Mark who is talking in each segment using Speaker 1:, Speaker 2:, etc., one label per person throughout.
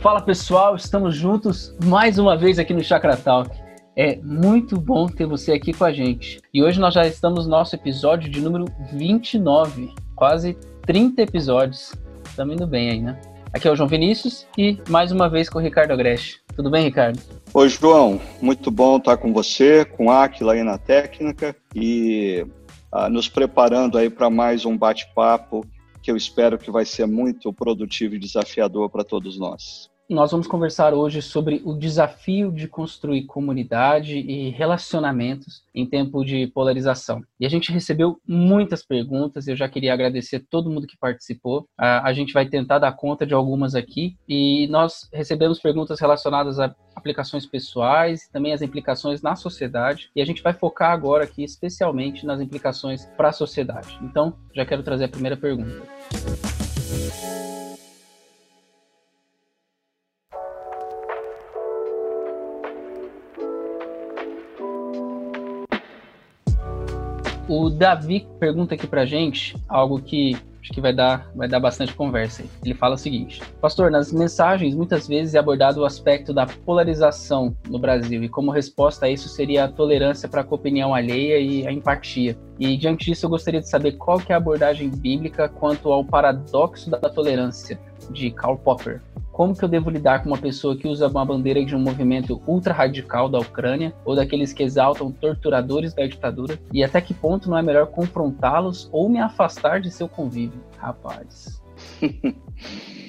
Speaker 1: Fala pessoal, estamos juntos mais uma vez aqui no Chakra Talk. É muito bom ter você aqui com a gente. E hoje nós já estamos no nosso episódio de número 29, quase 30 episódios. Estamos indo bem aí, né? Aqui é o João Vinícius e mais uma vez com o Ricardo Agreste. Tudo bem, Ricardo?
Speaker 2: Oi, João. Muito bom estar com você, com a Aquila aí na técnica e ah, nos preparando aí para mais um bate-papo que eu espero que vai ser muito produtivo e desafiador para todos nós.
Speaker 1: Nós vamos conversar hoje sobre o desafio de construir comunidade e relacionamentos em tempo de polarização. E a gente recebeu muitas perguntas, eu já queria agradecer todo mundo que participou. A, gente vai tentar dar conta de algumas aqui e nós recebemos perguntas relacionadas a aplicações pessoais também as implicações na sociedade. E a gente vai focar agora aqui especialmente nas implicações para a sociedade. Então, já quero trazer a primeira pergunta. O Davi pergunta aqui pra gente algo que acho que vai dar, vai dar bastante conversa. Ele fala o seguinte: Pastor, nas mensagens muitas vezes é abordado o aspecto da polarização no Brasil e como resposta a isso seria a tolerância para a opinião alheia e a empatia. E diante disso eu gostaria de saber qual que é a abordagem bíblica quanto ao paradoxo da tolerância de Karl Popper. Como que eu devo lidar com uma pessoa que usa uma bandeira de um movimento ultra radical da Ucrânia ou daqueles que exaltam torturadores da ditadura? E até que ponto não é melhor confrontá-los ou me afastar de seu convívio, rapaz.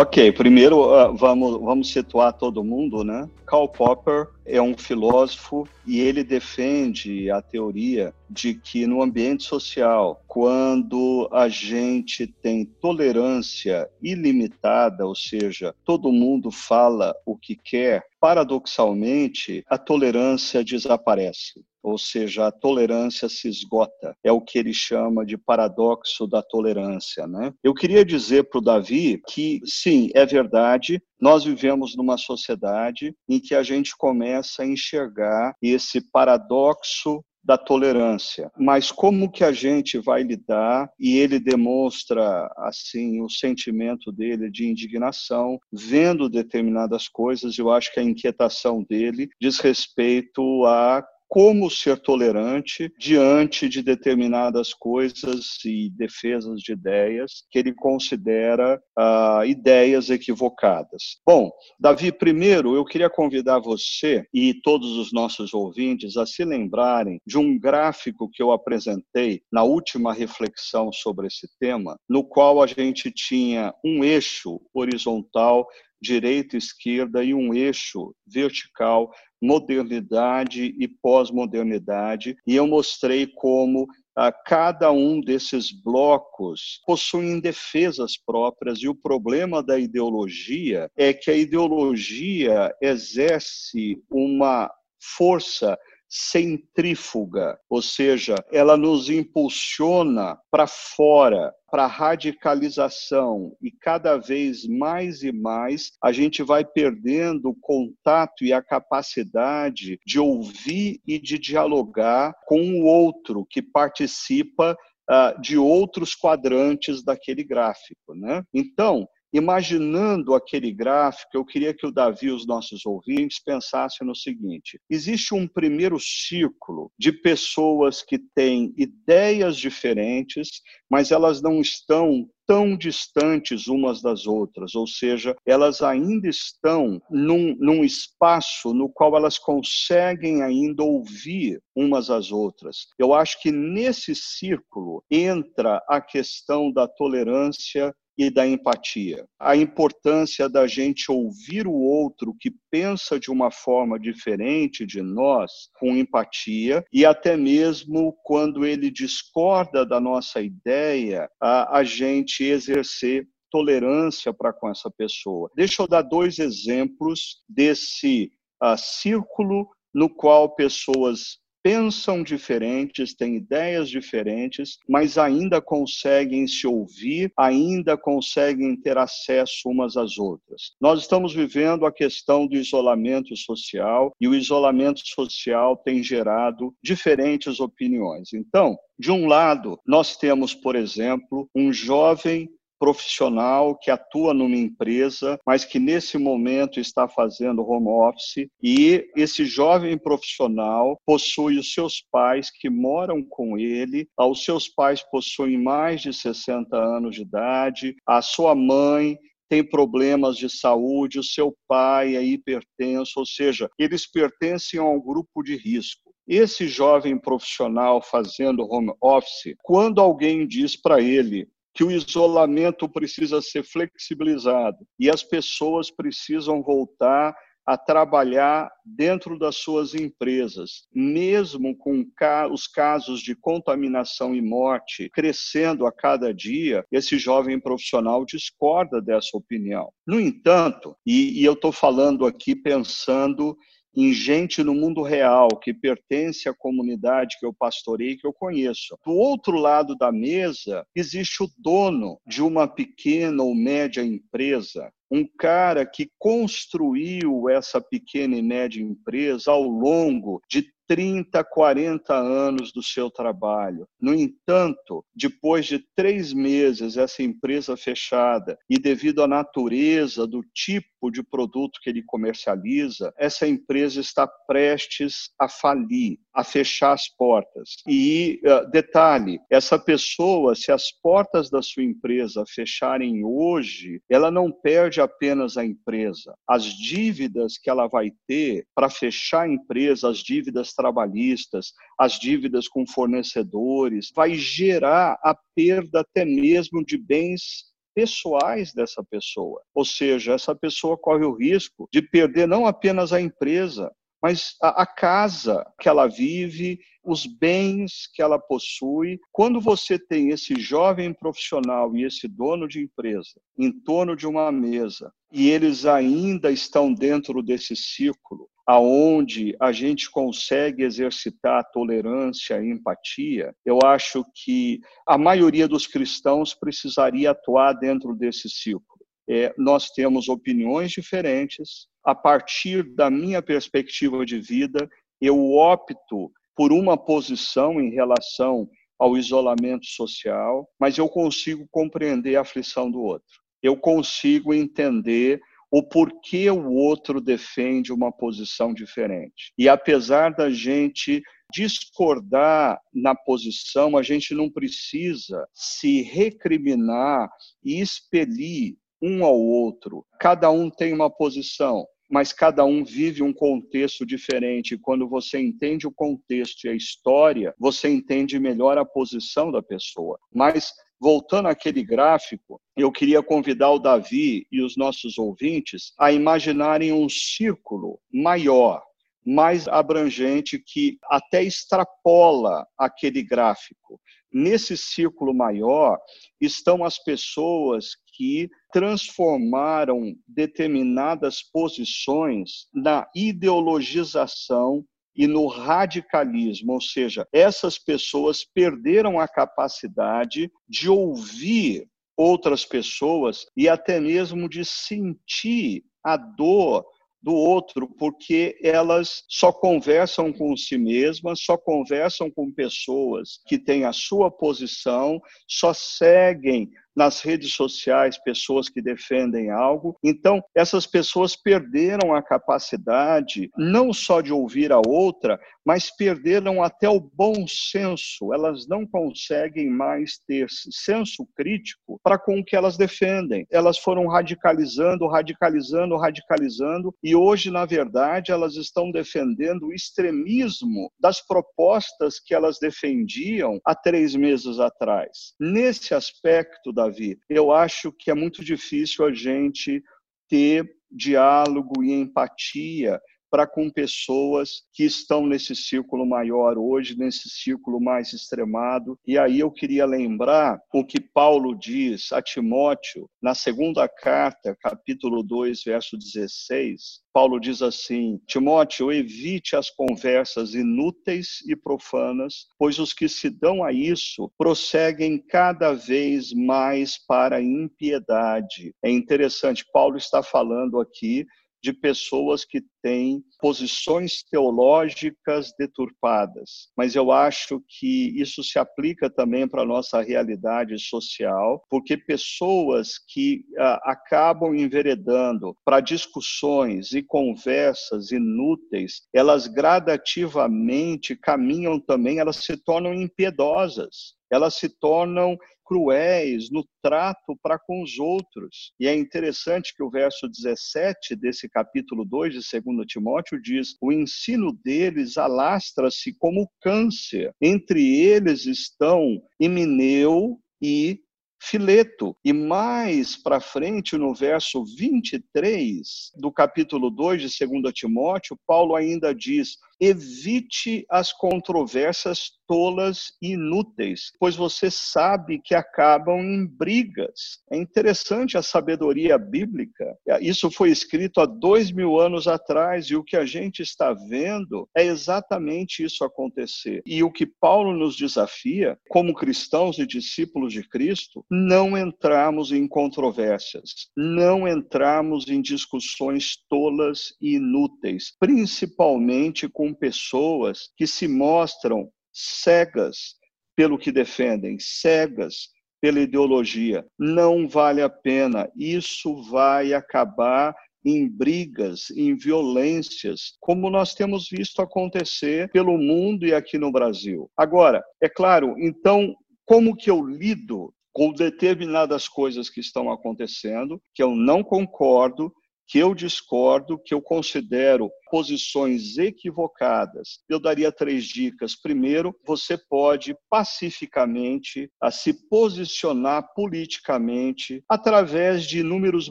Speaker 2: ok, primeiro uh, vamos, vamos situar todo mundo, né? Karl Popper é um filósofo e ele defende a teoria de que no ambiente social, quando a gente tem tolerância ilimitada, ou seja, todo mundo fala o que quer, paradoxalmente, a tolerância desaparece ou seja, a tolerância se esgota. É o que ele chama de paradoxo da tolerância. Né? Eu queria dizer para o Davi que, sim, é verdade, nós vivemos numa sociedade em que a gente começa a enxergar esse paradoxo da tolerância. Mas como que a gente vai lidar? E ele demonstra assim o sentimento dele de indignação, vendo determinadas coisas. Eu acho que a inquietação dele diz respeito a como ser tolerante diante de determinadas coisas e defesas de ideias que ele considera ah, ideias equivocadas. Bom, Davi, primeiro eu queria convidar você e todos os nossos ouvintes a se lembrarem de um gráfico que eu apresentei na última reflexão sobre esse tema, no qual a gente tinha um eixo horizontal direita e esquerda e um eixo vertical modernidade e pós-modernidade, e eu mostrei como a ah, cada um desses blocos possuem defesas próprias, e o problema da ideologia é que a ideologia exerce uma força centrífuga, ou seja, ela nos impulsiona para fora, para radicalização e cada vez mais e mais a gente vai perdendo o contato e a capacidade de ouvir e de dialogar com o outro que participa uh, de outros quadrantes daquele gráfico, né? Então Imaginando aquele gráfico, eu queria que o Davi e os nossos ouvintes pensassem no seguinte: existe um primeiro círculo de pessoas que têm ideias diferentes, mas elas não estão tão distantes umas das outras, ou seja, elas ainda estão num, num, espaço no qual elas conseguem ainda ouvir umas às outras. Eu acho que nesse círculo entra a questão da tolerância e da empatia. A importância da gente ouvir o outro que pensa de uma forma diferente de nós, com empatia, e até mesmo quando ele discorda da nossa ideia, a, a gente exercer tolerância para com essa pessoa. Deixa eu dar dois exemplos desse uh, círculo no qual pessoas pensam diferentes, têm ideias diferentes, mas ainda conseguem se ouvir, ainda conseguem ter acesso umas às outras. Nós estamos vivendo a questão do isolamento social e o isolamento social tem gerado diferentes opiniões. Então, de um lado, nós temos, por exemplo, um jovem profissional que atua numa empresa, mas que nesse momento está fazendo home office, e esse jovem profissional possui os seus pais que moram com ele, os seus pais possuem mais de 60 anos de idade, a sua mãe tem problemas de saúde, o seu pai é hipertenso, ou seja, eles pertencem a um grupo de risco. Esse jovem profissional fazendo home office, quando alguém diz para ele que o isolamento precisa ser flexibilizado e as pessoas precisam voltar a trabalhar dentro das suas empresas, mesmo com os casos de contaminação e morte crescendo a cada dia, esse jovem profissional discorda dessa opinião. No entanto, e, e eu estou falando aqui pensando em gente no mundo real que pertence à comunidade que eu pastorei, que eu conheço. Do outro lado da mesa, existe o dono de uma pequena ou média empresa, um cara que construiu essa pequena e média empresa ao longo de 30, 40 anos do seu trabalho. No entanto, depois de três meses, essa empresa fechada, e devido à natureza do tipo de produto que ele comercializa, essa empresa está prestes a falir, a fechar as portas. E, uh, detalhe, essa pessoa, se as portas da sua empresa fecharem hoje, ela não perde apenas a empresa. As dívidas que ela vai ter para fechar a empresa, as dívidas trabalhistas, as dívidas com fornecedores, vai gerar a perda até mesmo de bens pessoais dessa pessoa. Ou seja, essa pessoa corre o risco de perder não apenas a empresa, mas a, casa que ela vive, os bens que ela possui. Quando você tem esse jovem profissional e esse dono de empresa em torno de uma mesa e eles ainda estão dentro desse círculo, aonde a gente consegue exercitar a tolerância e empatia, eu acho que a maioria dos cristãos precisaria atuar dentro desse círculo. É, nós temos opiniões diferentes. A partir da minha perspectiva de vida, eu opto por uma posição em relação ao isolamento social, mas eu consigo compreender a aflição do outro. Eu consigo entender o porquê o outro defende uma posição diferente. E apesar da gente discordar na posição, a gente não precisa se recriminar e expelir um ao outro. Cada um tem uma posição, mas cada um vive um contexto diferente. Quando você entende o contexto e a história, você entende melhor a posição da pessoa. Mas Voltando àquele gráfico, eu queria convidar o Davi e os nossos ouvintes a imaginarem um círculo maior, mais abrangente, que até extrapola aquele gráfico. Nesse círculo maior estão as pessoas que transformaram determinadas posições na ideologização e no radicalismo, ou seja, essas pessoas perderam a capacidade de ouvir outras pessoas e até mesmo de sentir a dor do outro, porque elas só conversam com si mesmas, só conversam com pessoas que têm a sua posição, só seguem nas redes sociais pessoas que defendem algo. Então, essas pessoas perderam a capacidade não só de ouvir a outra, mas perderam até o bom senso. Elas não conseguem mais ter senso crítico para com o que elas defendem. Elas foram radicalizando, radicalizando, radicalizando, e hoje, na verdade, elas estão defendendo o extremismo das propostas que elas defendiam há três meses atrás. Nesse aspecto da Davi. Eu acho que é muito difícil a gente ter diálogo e empatia para com pessoas que estão nesse círculo maior hoje, nesse círculo mais extremado. E aí eu queria lembrar o que Paulo diz a Timóteo na segunda carta, capítulo 2, verso 16. Paulo diz assim: Timóteo, evite as conversas inúteis e profanas, pois os que se dão a isso prosseguem cada vez mais para a impiedade. É interessante, Paulo está falando aqui de pessoas que tem posições teológicas deturpadas, mas eu acho que isso se aplica também para a nossa realidade social, porque pessoas que ah, acabam enveredando para discussões e conversas inúteis, elas gradativamente caminham também, elas se tornam impiedosas elas se tornam cruéis no trato para com os outros. E é interessante que o verso 17 desse capítulo 2 de 2 Timóteo diz: o ensino deles alastra-se como câncer. Entre eles estão Emineu e Fileto. E mais para frente, no verso 23 do capítulo 2 de 2 Timóteo, Paulo ainda diz: evite as controvérsias tolas e inúteis, pois você sabe que acabam em brigas. É interessante a sabedoria bíblica. Isso foi escrito há dois mil anos atrás e o que a gente está vendo é exatamente isso acontecer. E o que Paulo nos desafia, como cristãos e discípulos de Cristo, não entrarmos em controvérsias, não entrarmos em discussões tolas e inúteis, principalmente com pessoas que se mostram cegas pelo que defendem, cegas pela ideologia. Não vale a pena. Isso vai acabar em brigas, em violências, como nós temos visto acontecer pelo mundo e aqui no Brasil. Agora, é claro, então, como que eu lido com determinadas coisas que estão acontecendo, que eu não concordo, que eu discordo, que eu considero posições equivocadas. Eu daria três dicas. Primeiro, você pode pacificamente a se posicionar politicamente através de inúmeros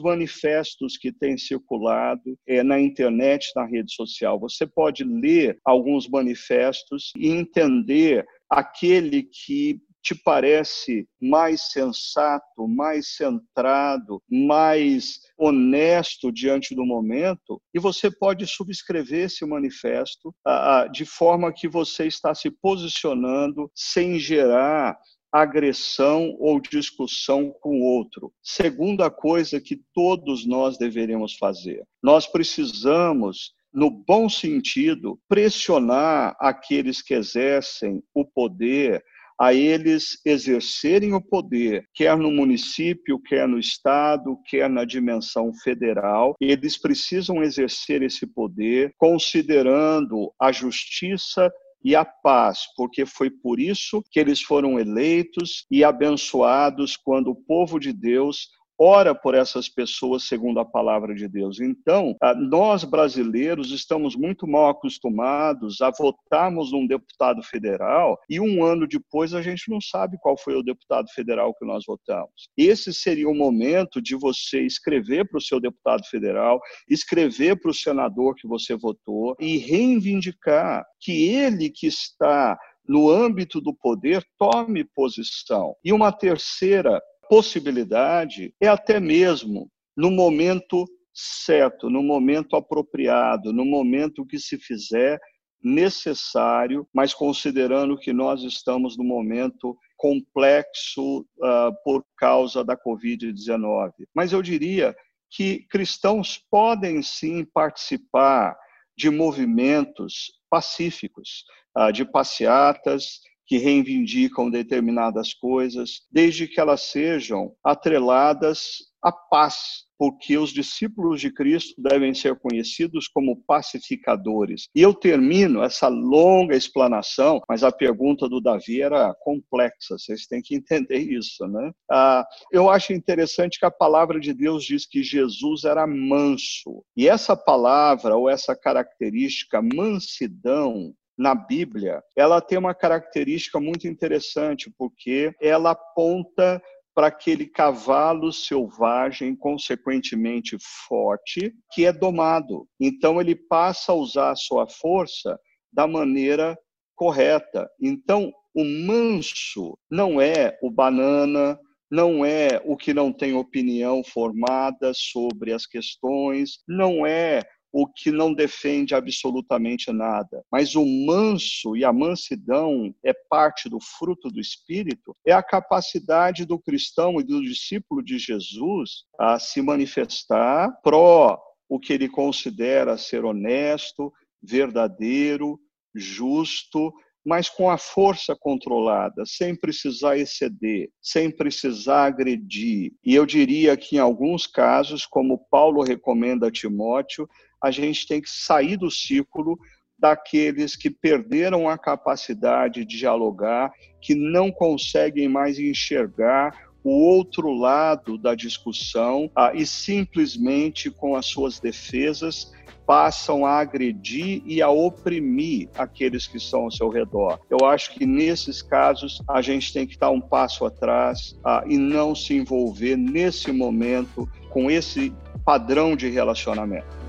Speaker 2: manifestos que têm circulado é, na internet, na rede social. Você pode ler alguns manifestos e entender aquele que te parece mais sensato, mais centrado, mais honesto diante do momento, e você pode subscrever esse manifesto de forma que você está se posicionando sem gerar agressão ou discussão com outro. Segunda coisa que todos nós deveríamos fazer. Nós precisamos no bom sentido, pressionar aqueles que exercem o poder a eles exercerem o poder, quer no município, quer no estado, quer na dimensão federal. Eles precisam exercer esse poder considerando a justiça e a paz, porque foi por isso que eles foram eleitos e abençoados quando o povo de Deus ora por essas pessoas segundo a palavra de Deus. Então, ah, nós brasileiros estamos muito mal acostumados a votarmos num deputado federal e um ano depois a gente não sabe qual foi o deputado federal que nós votamos. Esse seria o momento de você escrever para o seu deputado federal, escrever para o senador que você votou e reivindicar que ele que está no âmbito do poder tome posição. E uma terceira possibilidade é até mesmo no momento certo, no momento apropriado, no momento que se fizer necessário, mas considerando que nós estamos no momento complexo uh, por causa da Covid-19. Mas eu diria que cristãos podem sim participar de movimentos pacíficos, uh, de passeatas, que reivindicam determinadas coisas, desde que elas sejam atreladas à paz, porque os discípulos de Cristo devem ser conhecidos como pacificadores. E eu termino essa longa explanação, mas a pergunta do Davi era complexa, vocês têm que entender isso, né? Ah, eu acho interessante que a palavra de Deus diz que Jesus era manso. E essa palavra, ou essa característica, mansidão, na Bíblia, ela tem uma característica muito interessante, porque ela aponta para aquele cavalo selvagem, consequentemente forte, que é domado. Então, ele passa a usar a sua força da maneira correta. Então, o manso não é o banana, não é o que não tem opinião formada sobre as questões, não é o que não defende absolutamente nada. Mas o manso e a mansidão é parte do fruto do Espírito, é a capacidade do cristão e do discípulo de Jesus a se manifestar pró o que ele considera ser honesto, verdadeiro, justo, mas com a força controlada, sem precisar exceder, sem precisar agredir. E eu diria que em alguns casos, como Paulo recomenda a Timóteo, a gente tem que sair do círculo daqueles que perderam a capacidade de dialogar, que não conseguem mais enxergar o outro lado da discussão ah, e simplesmente com as suas defesas passam a agredir e a oprimir aqueles que estão ao seu redor. Eu acho que nesses casos a gente tem que dar um passo atrás ah, e não se envolver nesse momento com esse padrão de relacionamento.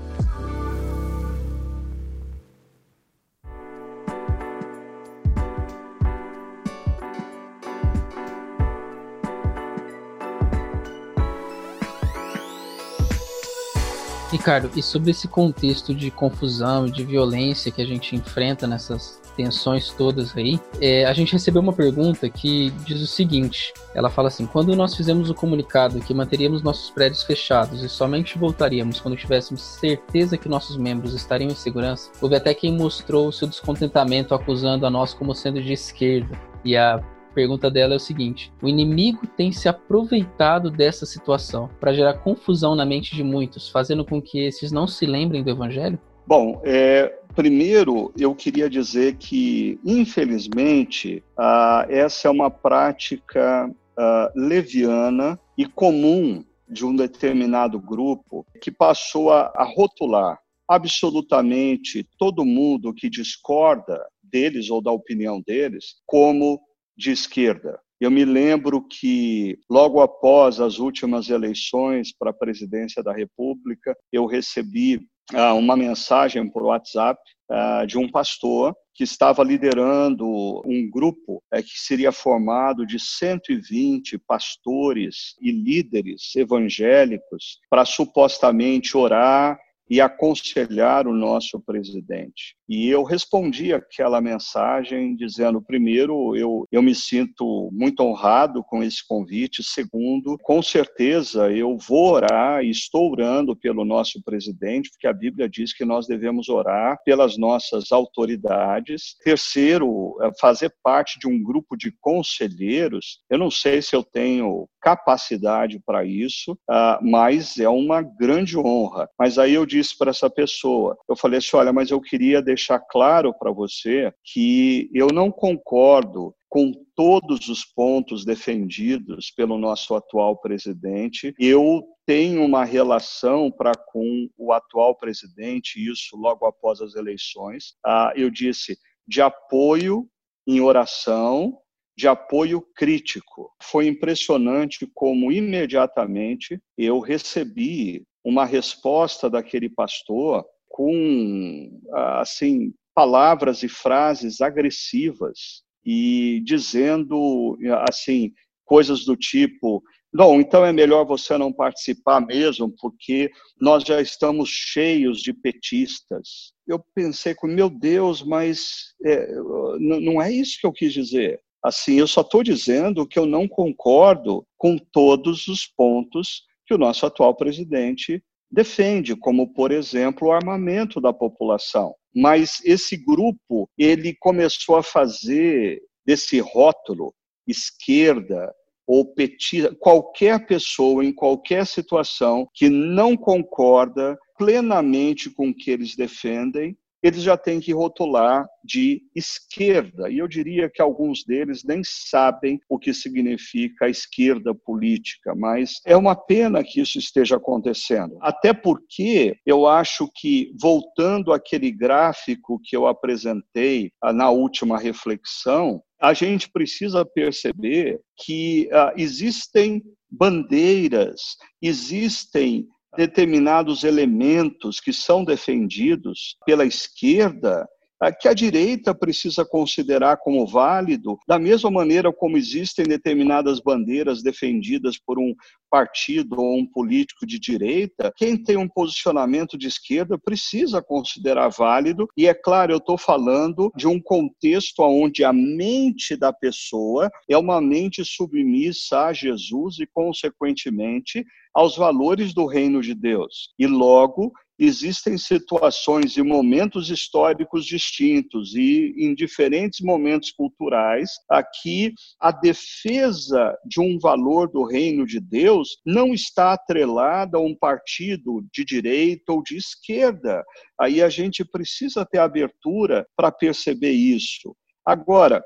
Speaker 1: Ricardo, e sobre esse contexto de confusão de violência que a gente enfrenta nessas tensões todas aí, é, a gente recebeu uma pergunta que diz o seguinte: ela fala assim, quando nós fizemos o comunicado que manteríamos nossos prédios fechados e somente voltaríamos quando tivéssemos certeza que nossos membros estariam em segurança, houve até quem mostrou seu descontentamento acusando a nós como sendo de esquerda. E a pergunta dela é o seguinte: o inimigo tem se aproveitado dessa situação para gerar confusão na mente de muitos, fazendo com que esses não se lembrem do evangelho?
Speaker 2: Bom, é, primeiro eu queria dizer que, infelizmente, ah, essa é uma prática ah, leviana e comum de um determinado grupo que passou a, a rotular absolutamente todo mundo que discorda deles ou da opinião deles como de esquerda. Eu me lembro que, logo após as últimas eleições para a presidência da República, eu recebi ah, uma mensagem por WhatsApp ah, de um pastor que estava liderando um grupo é, que seria formado de 120 pastores e líderes evangélicos para supostamente orar e aconselhar o nosso presidente. E eu respondi aquela mensagem dizendo: primeiro, eu, eu me sinto muito honrado com esse convite. Segundo, com certeza eu vou orar e estou orando pelo nosso presidente, porque a Bíblia diz que nós devemos orar pelas nossas autoridades. Terceiro, é fazer parte de um grupo de conselheiros. Eu não sei se eu tenho capacidade para isso, ah, mas é uma grande honra. Mas aí eu disse para essa pessoa, eu falei assim, olha, mas eu queria deixar claro para você que eu não concordo com todos os pontos defendidos pelo nosso atual presidente. Eu tenho uma relação para com o atual presidente, isso logo após as eleições. Ah, eu disse de apoio em oração, de apoio crítico. Foi impressionante como imediatamente eu recebi uma resposta daquele pastor com assim palavras e frases agressivas e dizendo assim coisas do tipo Bom, então é melhor você não participar mesmo, porque nós já estamos cheios de petistas. Eu pensei com, meu Deus, mas é, não é isso que eu quis dizer. Assim, eu só estou dizendo que eu não concordo com todos os pontos que o nosso atual presidente defende, como, por exemplo, o armamento da população. Mas esse grupo, ele começou a fazer desse rótulo esquerda ou petista, qualquer pessoa em qualquer situação que não concorda plenamente com o que eles defendem, eles já têm que rotular de esquerda. E eu diria que alguns deles nem sabem o que significa esquerda política, mas é uma pena que isso esteja acontecendo. Até porque eu acho que, voltando àquele gráfico que eu apresentei ah, na última reflexão, a gente precisa perceber que uh, existem bandeiras, existem determinados elementos que são defendidos pela esquerda que a direita precisa considerar como válido, da mesma maneira como existem determinadas bandeiras defendidas por um partido ou um político de direita, quem tem um posicionamento de esquerda precisa considerar válido. E é claro, eu estou falando de um contexto onde a mente da pessoa é uma mente submissa a Jesus e, consequentemente, aos valores do reino de Deus. E logo existem situações e momentos históricos distintos e em diferentes momentos culturais, aqui a defesa de um valor do reino de Deus não está atrelada a um partido de direita ou de esquerda. Aí a gente precisa ter abertura para perceber isso. Agora,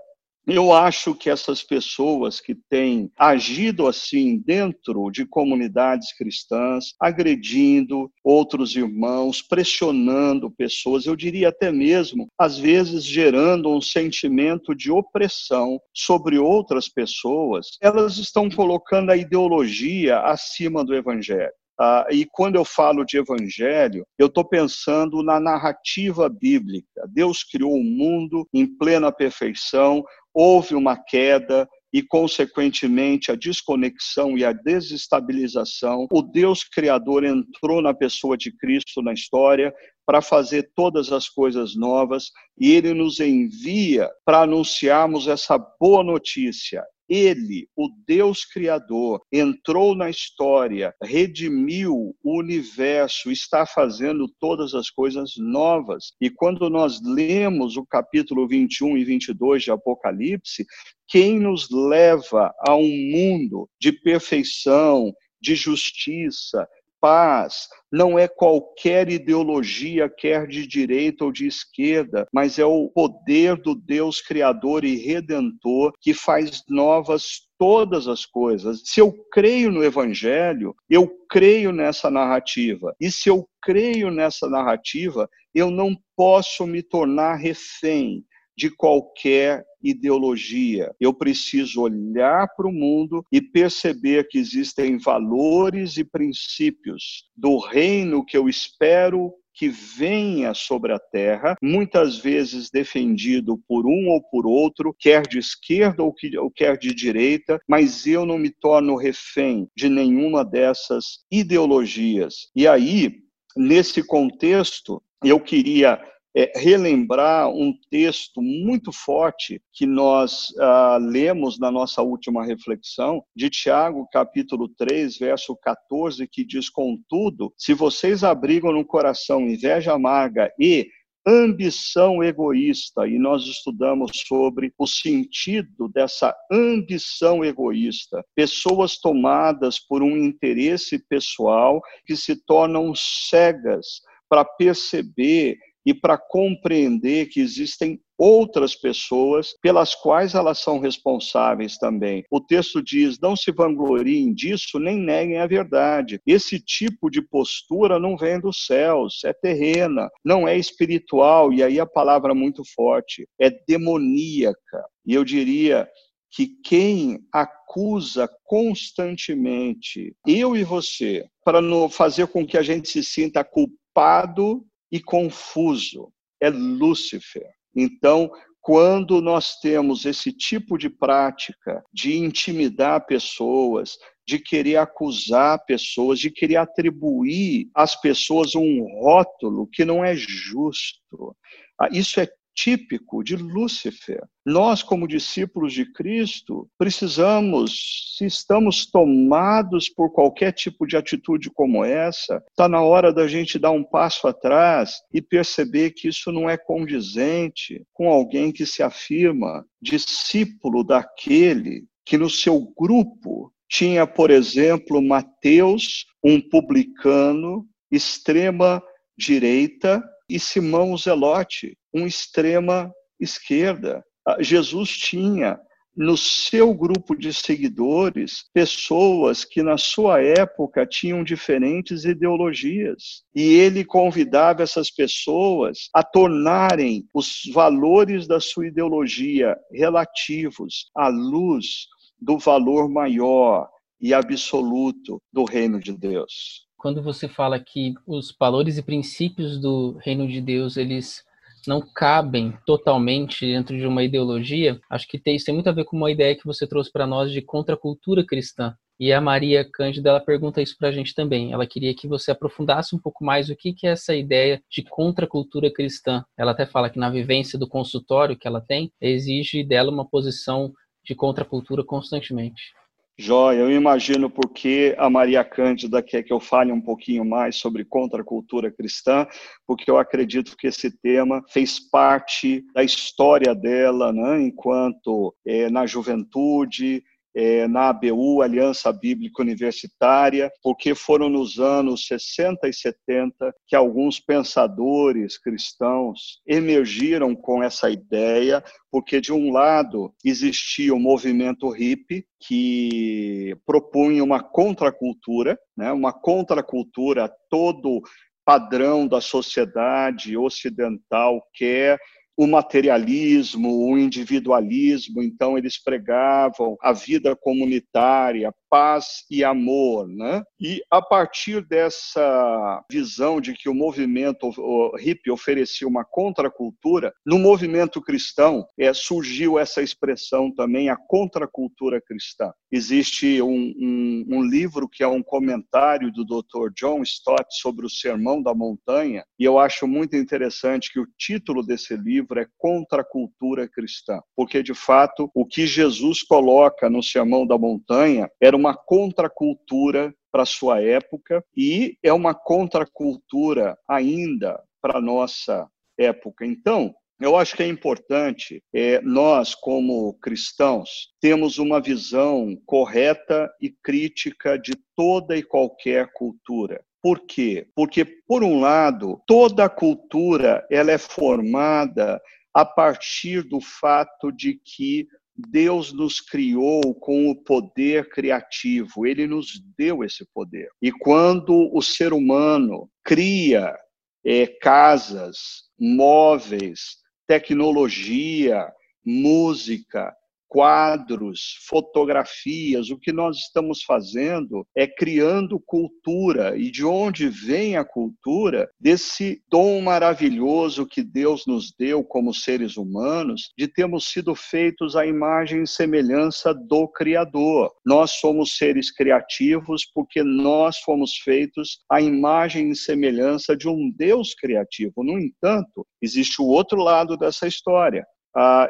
Speaker 2: eu acho que essas pessoas que têm agido assim dentro de comunidades cristãs, agredindo outros irmãos, pressionando pessoas, eu diria até mesmo, às vezes gerando um sentimento de opressão sobre outras pessoas, elas estão colocando a ideologia acima do evangelho. Ah, e quando eu falo de evangelho, eu estou pensando na narrativa bíblica. Deus criou o mundo em plena perfeição, houve uma queda e, consequentemente, a desconexão e a desestabilização. O Deus Criador entrou na pessoa de Cristo na história para fazer todas as coisas novas e ele nos envia para anunciarmos essa boa notícia. Ele, o Deus Criador, entrou na história, redimiu o universo, está fazendo todas as coisas novas. E quando nós lemos o capítulo 21 e 22 de Apocalipse, quem nos leva a um mundo de perfeição, de justiça, paz não é qualquer ideologia, quer de direita ou de esquerda, mas é o poder do Deus Criador e Redentor que faz novas todas as coisas. Se eu creio no Evangelho, eu creio nessa narrativa. E se eu creio nessa narrativa, eu não posso me tornar refém de qualquer ideologia. Eu preciso olhar para o mundo e perceber que existem valores e princípios do reino que eu espero que venha sobre a terra, muitas vezes defendido por um ou por outro, quer de esquerda ou, quer de direita, mas eu não me torno refém de nenhuma dessas ideologias. E aí, nesse contexto, eu queria é, relembrar um texto muito forte que nós ah, lemos na nossa última reflexão, de Tiago, capítulo 3, verso 14, que diz: Contudo, se vocês abrigam no coração inveja amarga e ambição egoísta, e nós estudamos sobre o sentido dessa ambição egoísta. Pessoas tomadas por um interesse pessoal que se tornam cegas para perceber e para compreender que existem outras pessoas pelas quais elas são responsáveis também. O texto diz: não se vangloriem disso, nem neguem a verdade. Esse tipo de postura não vem dos céus, é terrena, não é espiritual, e aí a palavra é muito forte, é demoníaca. E eu diria que quem acusa constantemente eu e você para fazer com que a gente se sinta culpado e confuso. É Lúcifer. Então, quando nós temos esse tipo de prática de intimidar pessoas, de querer acusar pessoas, de querer atribuir às pessoas um rótulo que não é justo, ah, isso é típico de Lúcifer. Nós, como discípulos de Cristo, precisamos, se estamos tomados por qualquer tipo de atitude como essa, está na hora da gente dar um passo atrás e perceber que isso não é condizente com alguém que se afirma discípulo daquele que no seu grupo tinha, por exemplo, Mateus, um publicano, extrema direita, e Simão Zelote, um extrema esquerda. Ah, Jesus tinha no seu grupo de seguidores pessoas que na sua época tinham diferentes ideologias e ele convidava essas pessoas a tornarem os valores da sua ideologia relativos à luz do valor maior e absoluto do reino de Deus.
Speaker 1: Quando você fala que os valores e princípios do reino de Deus eles não cabem totalmente dentro de uma ideologia, acho que tem, isso tem muito a ver com uma ideia que você trouxe para nós de contracultura cristã. E a Maria Cândida ela pergunta isso para a gente também. Ela queria que você aprofundasse um pouco mais o que, que é essa ideia de contracultura cristã. Ela até fala que na vivência do consultório que ela tem, exige dela uma posição de contracultura constantemente.
Speaker 2: Joia, eu imagino porque a Maria Cândida quer que eu fale um pouquinho mais sobre contracultura cristã, porque eu acredito que esse tema fez parte da história dela, né, enquanto é, na juventude, é, na ABU, Aliança Bíblica Universitária, porque foram nos anos 60 e 70 que alguns pensadores cristãos emergiram com essa ideia, porque de um lado existia o movimento hippie que propunha uma contracultura, né, uma contracultura todo padrão da sociedade ocidental quer o materialismo, o individualismo, então eles pregavam a vida comunitária, paz e amor, né? E a partir dessa visão de que o movimento hippie oferecia uma contracultura, no movimento cristão é, surgiu essa expressão também, a contracultura cristã. Existe um, um, um livro que é um comentário do Dr. John Stott sobre o Sermão da Montanha, e eu acho muito interessante que o título desse livro é Contracultura Cristã, porque de fato o que Jesus coloca no Sermão da Montanha era uma uma contracultura para sua época e é uma contracultura ainda para nossa época. Então, eu acho que é importante é, nós, como cristãos, temos uma visão correta e crítica de toda e qualquer cultura. Por quê? Porque, por um lado, toda cultura ela é formada a partir do fato de que Deus nos criou com o poder criativo, ele nos deu esse poder. E quando o ser humano cria é, casas, móveis, tecnologia, música, quadros, fotografias, o que nós estamos fazendo é criando cultura. E de onde vem a cultura? Desse dom maravilhoso que Deus nos deu como seres humanos, de termos sido feitos à imagem e semelhança do Criador. Nós somos seres criativos porque nós fomos feitos à imagem e semelhança de um Deus criativo. No entanto, existe o outro lado dessa história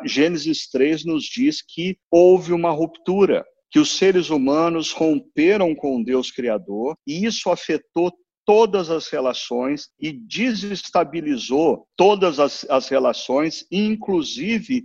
Speaker 2: Gênesis 3 nos diz que houve uma ruptura, que os seres humanos romperam com Deus Criador, e isso afetou todas as relações e desestabilizou todas as, as relações, inclusive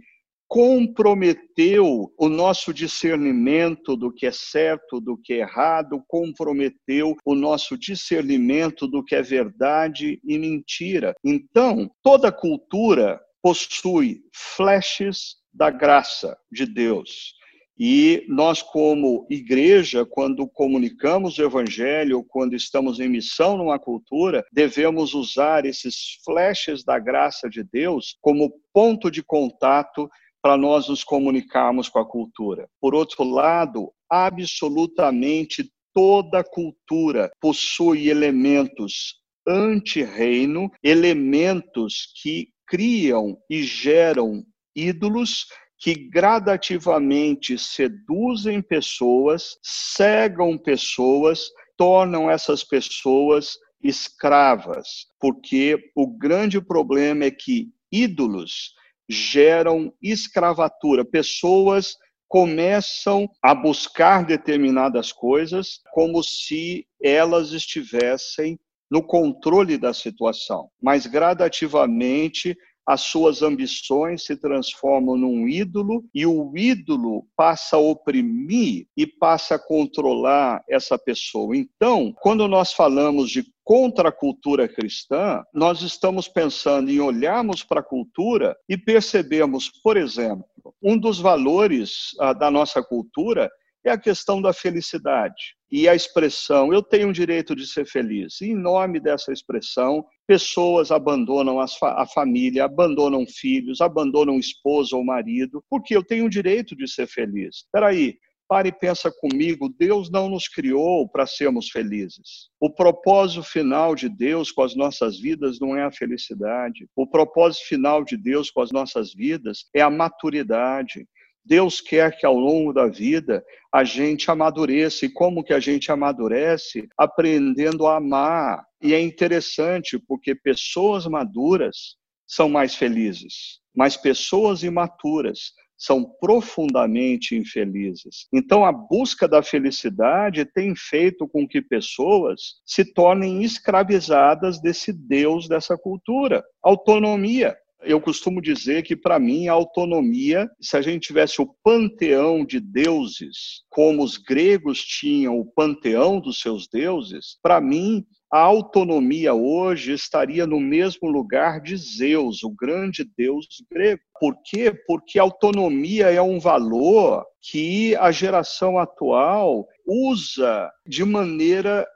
Speaker 2: comprometeu o nosso discernimento do que é certo, do que é errado, comprometeu o nosso discernimento do que é verdade e mentira. Então, toda cultura possui flashes da graça de Deus. E nós, como igreja, quando comunicamos o evangelho, quando estamos em missão numa cultura, devemos usar esses flashes da graça de Deus como ponto de contato para nós nos comunicarmos com a cultura. Por outro lado, absolutamente toda cultura possui elementos anti-reino, elementos que criam e geram ídolos que gradativamente seduzem pessoas, cegam pessoas, tornam essas pessoas escravas, porque o grande problema é que ídolos geram escravatura, pessoas começam a buscar determinadas coisas como se elas estivessem no controle da situação, mas gradativamente as suas ambições se transformam num ídolo e o ídolo passa a oprimir e passa a controlar essa pessoa. Então, quando nós falamos de contracultura cristã, nós estamos pensando em olharmos para a cultura e percebemos, por exemplo, um dos valores ah, da nossa cultura é a questão da felicidade e a expressão eu tenho o direito de ser feliz. E, em nome dessa expressão, pessoas abandonam a família, abandonam filhos, abandonam esposa ou marido, porque eu tenho o direito de ser feliz. Espera aí, pare e pensa comigo, Deus não nos criou para sermos felizes. O propósito final de Deus com as nossas vidas não é a felicidade. O propósito final de Deus com as nossas vidas é a maturidade. Deus quer que ao longo da vida a gente amadureça. E como que a gente amadurece? Aprendendo a amar. E é interessante porque pessoas maduras são mais felizes, mas pessoas imaturas são profundamente infelizes. Então, a busca da felicidade tem feito com que pessoas se tornem escravizadas desse Deus, dessa cultura. Autonomia. Eu costumo dizer que, para mim, a autonomia, se a gente tivesse o panteão de deuses, como os gregos tinham o panteão dos seus deuses, para mim, a autonomia hoje estaria no mesmo lugar de Zeus, o grande deus grego. Por quê? Porque autonomia é um valor que a geração atual usa de maneira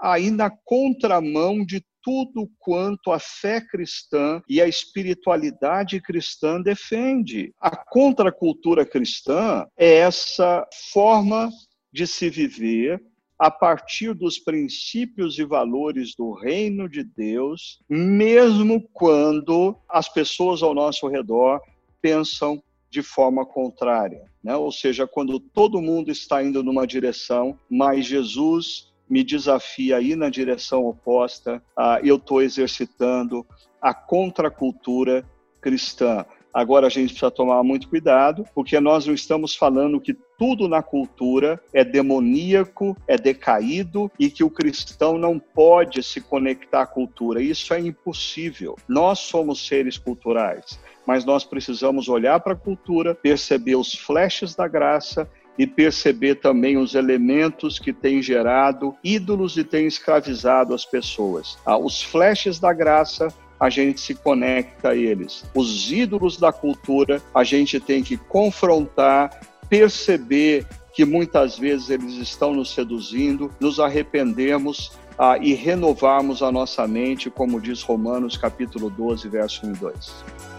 Speaker 2: aí na contramão de tudo quanto a fé cristã e a espiritualidade cristã defende. A contracultura cristã é essa forma de se viver a partir dos princípios e valores do reino de Deus, mesmo quando as pessoas ao nosso redor pensam de forma contrária, né? Ou seja, quando todo mundo está indo numa direção, mas Jesus me desafia a ir na direção oposta, ah, eu estou exercitando a contracultura cristã. Agora a gente precisa tomar muito cuidado, porque nós não estamos falando que tudo na cultura é demoníaco, é decaído e que o cristão não pode se conectar à cultura. Isso é impossível. Nós somos seres culturais, mas nós precisamos olhar para a cultura, perceber os flashes da graça e perceber também os elementos que têm gerado ídolos e têm escravizado as pessoas. Ah, os flashes da graça a gente se conecta a eles. Os ídolos da cultura, a gente tem que confrontar, perceber que muitas vezes eles estão nos seduzindo, nos arrependemos ah, e renovarmos a nossa mente, como diz Romanos capítulo 12, verso 1 e 2.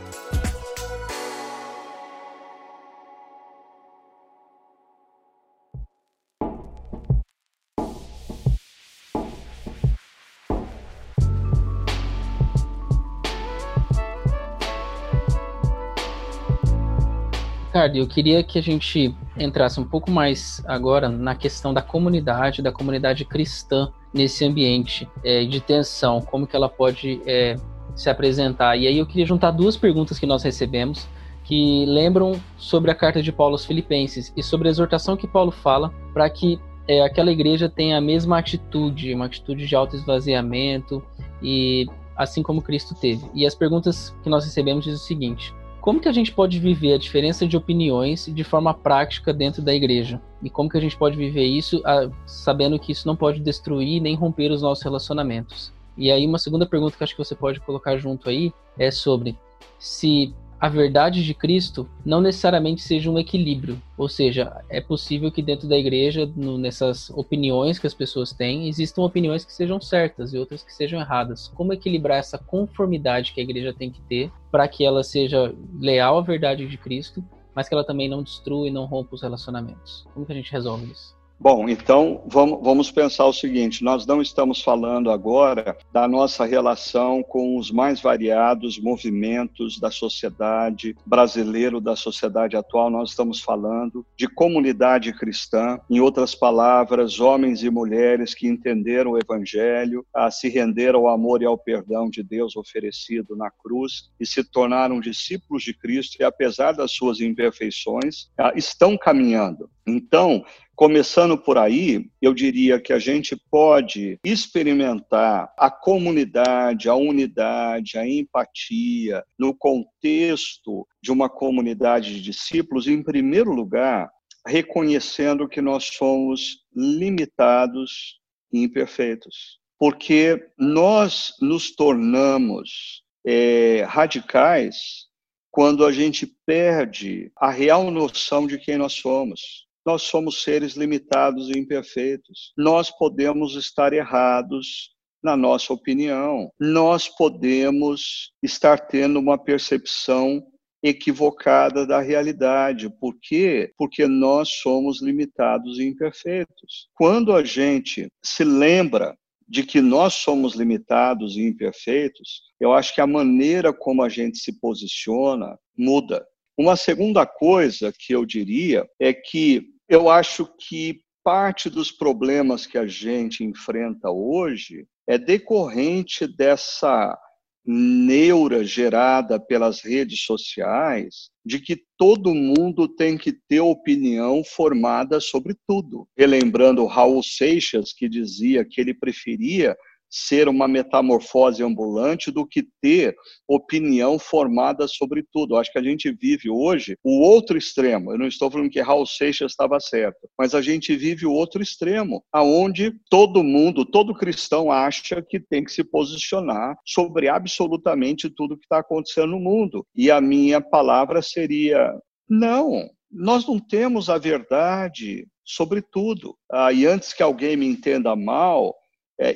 Speaker 1: Ricardo, eu queria que a gente entrasse um pouco mais agora na questão da comunidade, da comunidade cristã nesse ambiente é, de tensão, como que ela pode é, se apresentar. E aí eu queria juntar duas perguntas que nós recebemos que lembram sobre a carta de Paulo aos Filipenses e sobre a exortação que Paulo fala para que é, aquela igreja tenha a mesma atitude, uma atitude de autoesvaziamento e assim como Cristo teve. E as perguntas que nós recebemos diz o seguinte: como que a gente pode viver a diferença de opiniões de forma prática dentro da igreja? E como que a gente pode viver isso ah, sabendo que isso não pode destruir nem romper os nossos relacionamentos? E aí uma segunda pergunta que acho que você pode colocar junto aí é sobre se a verdade de Cristo não necessariamente seja um equilíbrio. Ou seja, é possível que dentro da igreja, no, nessas opiniões que as pessoas têm, existam opiniões que sejam certas e outras que sejam erradas. Como equilibrar essa conformidade que a igreja tem que ter para que ela seja leal à verdade de Cristo, mas que ela também não destrua e não rompa os relacionamentos? Como que a gente resolve isso?
Speaker 2: Bom, então vamos, vamos pensar o seguinte: nós não estamos falando agora da nossa relação com os mais variados movimentos da sociedade brasileira, da sociedade atual, nós estamos falando de comunidade cristã, em outras palavras, homens e mulheres que entenderam o Evangelho, a se renderam ao amor e ao perdão de Deus oferecido na cruz e se tornaram discípulos de Cristo e, apesar das suas imperfeições, estão caminhando. Então, Começando por aí, eu diria que a gente pode experimentar a comunidade, a unidade, a empatia no contexto de uma comunidade de discípulos, em primeiro lugar, reconhecendo que nós somos limitados e imperfeitos. Porque nós nos tornamos é, radicais quando a gente perde a real noção de quem nós somos. Nós somos seres limitados e imperfeitos. Nós podemos estar errados na nossa opinião. Nós podemos estar tendo uma percepção equivocada da realidade. Por quê? Porque nós somos limitados e imperfeitos. Quando a gente se lembra de que nós somos limitados e imperfeitos, eu acho que a maneira como a gente se posiciona muda. Uma segunda coisa que eu diria é que eu acho que parte dos problemas que a gente enfrenta hoje é decorrente dessa neura gerada pelas redes sociais de que todo mundo tem que ter opinião formada sobre tudo. Relembrando Raul Seixas, que dizia que ele preferia ser uma metamorfose ambulante do que ter opinião formada sobre tudo. Acho que a gente vive hoje o outro extremo. Eu não estou falando que Raul Seixas estava certo, mas a gente vive o outro extremo, aonde todo mundo, todo cristão acha que tem que se posicionar sobre absolutamente tudo que está acontecendo no mundo. E a minha palavra seria: não, nós não temos a verdade sobre tudo. Ah, e antes que alguém me entenda mal,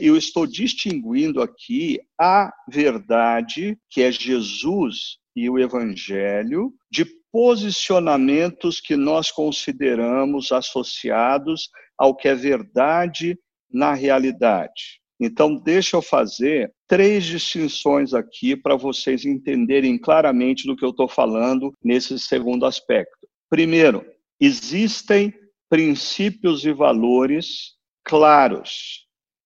Speaker 2: eu estou distinguindo aqui a verdade, que é Jesus e o Evangelho, de posicionamentos que nós consideramos associados ao que é verdade na realidade. Então, deixa eu fazer três distinções aqui para vocês entenderem claramente do que eu estou falando nesse segundo aspecto. Primeiro, existem princípios e valores claros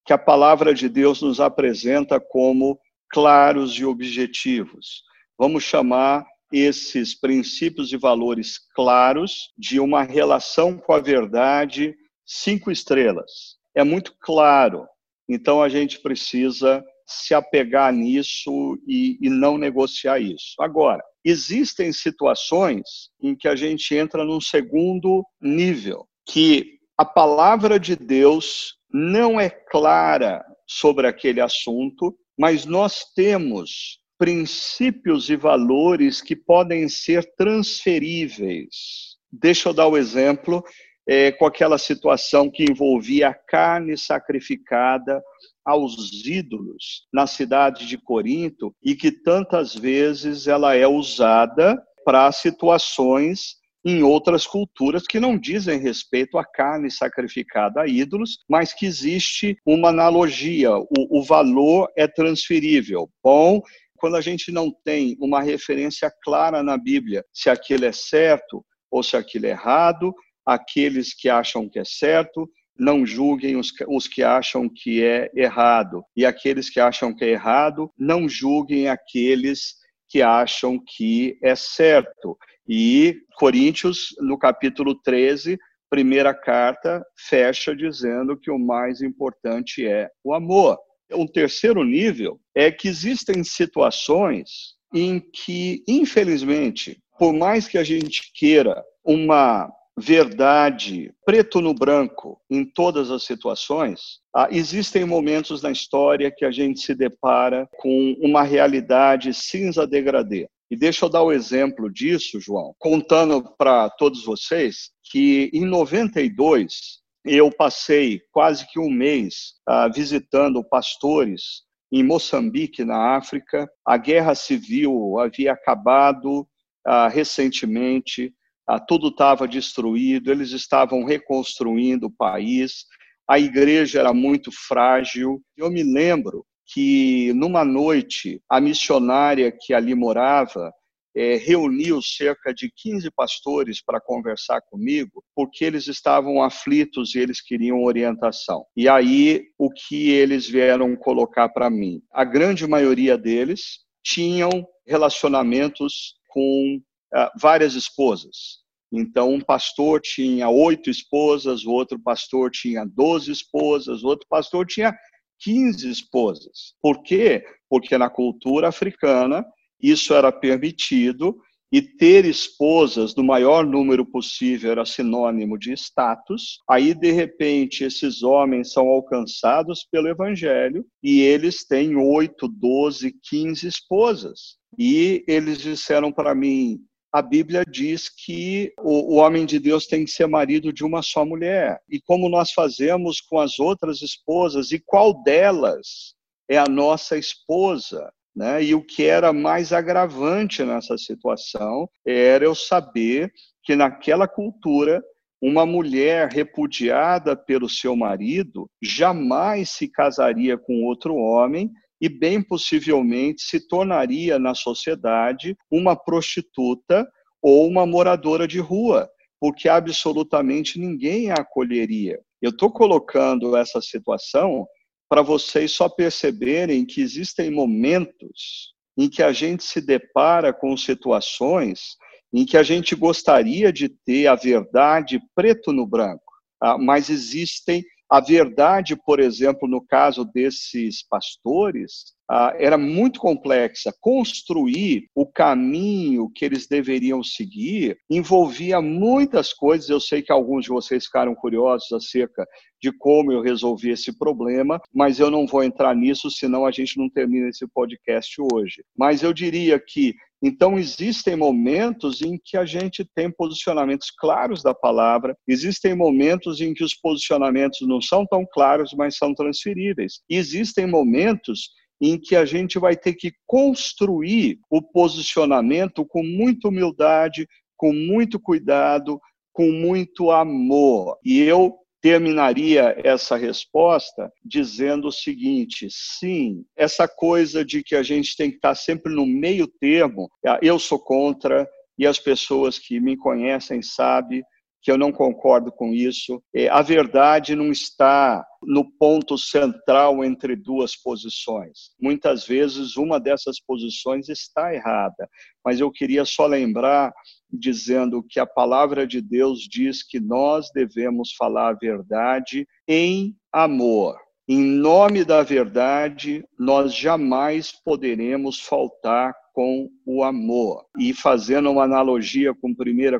Speaker 2: que a palavra de Deus nos apresenta como claros e objetivos. Vamos chamar esses princípios e valores claros de uma relação com a verdade cinco estrelas. É muito claro. Então a gente precisa se apegar nisso e, e, não negociar isso. Agora, existem situações em que a gente entra num segundo nível, que a palavra de Deus não é clara sobre aquele assunto, mas nós temos princípios e valores que podem ser transferíveis. Deixa eu dar o um exemplo é, com aquela situação que envolvia a carne sacrificada aos ídolos na cidade de Corinto e que tantas vezes ela é usada para situações em outras culturas que não dizem respeito à carne sacrificada a ídolos, mas que existe uma analogia, o, o valor é transferível. Bom, quando a gente não tem uma referência clara na Bíblia se aquilo é certo ou se aquilo é errado, aqueles que acham que é certo não julguem os, os que acham que é errado, e aqueles que acham que é errado não julguem aqueles que acham que é certo. E Coríntios, no capítulo 13, primeira carta, fecha dizendo que o mais importante é o amor. Um terceiro nível é que existem situações em que, infelizmente, por mais que a gente queira uma verdade preto no branco em todas as situações, ah, existem momentos na história que a gente se depara com uma realidade cinza degradê. E deixa eu dar o exemplo disso, João, contando para todos vocês que em 92 eu passei quase que um mês uh, visitando pastores em Moçambique, na África. A guerra civil havia acabado uh, recentemente, uh, tudo estava destruído, eles estavam reconstruindo o país, a igreja era muito frágil. Eu me lembro que numa noite a missionária que ali morava é, reuniu cerca de 15 pastores para conversar comigo, porque eles estavam aflitos e eles queriam orientação. E aí, o que eles vieram colocar para mim? A grande maioria deles tinham relacionamentos com ah, várias esposas. Então, um pastor tinha oito esposas, o outro pastor tinha doze esposas, outro pastor tinha 15 esposas. Por quê? Porque na cultura africana isso era permitido e ter esposas do maior número possível era sinônimo de status. Aí, de repente, esses homens são alcançados pelo evangelho e eles têm 8, 12, 15 esposas. E eles disseram para mim: a Bíblia diz que o, o, homem de Deus tem que ser marido de uma só mulher. E como nós fazemos com as outras esposas, e qual delas é a nossa esposa? Né? E o que era mais agravante nessa situação era eu saber que naquela cultura uma mulher repudiada pelo seu marido jamais se casaria com outro homem e, bem possivelmente, se tornaria na sociedade uma prostituta ou uma moradora de rua, porque absolutamente ninguém a acolheria. Eu estou colocando essa situação para vocês só perceberem que existem momentos em que a gente se depara com situações em que a gente gostaria de ter a verdade preto no branco, ah, mas existem a verdade, por exemplo, no caso desses pastores, ah, era muito complexa. Construir o caminho que eles deveriam seguir envolvia muitas coisas. Eu sei que alguns de vocês ficaram curiosos acerca de como eu resolvi esse problema, mas eu não vou entrar nisso, senão a gente não termina esse podcast hoje. Mas eu diria que então, existem momentos em que a gente tem posicionamentos claros da palavra, existem momentos em que os posicionamentos não são tão claros, mas são transferíveis. Existem momentos em que a gente vai ter que construir o posicionamento com muita humildade, com muito cuidado, com muito amor. E eu terminaria essa resposta dizendo o seguinte: sim, essa coisa de que a gente tem que estar sempre no meio termo, eu sou contra e as pessoas que me conhecem sabem que eu não concordo com isso. É, a verdade não está no ponto central entre duas posições. Muitas vezes uma dessas posições está errada, mas eu queria só lembrar dizendo que a palavra de Deus diz que nós devemos falar a verdade em amor. Em nome da verdade, nós jamais poderemos faltar com o amor. E fazendo uma analogia com 1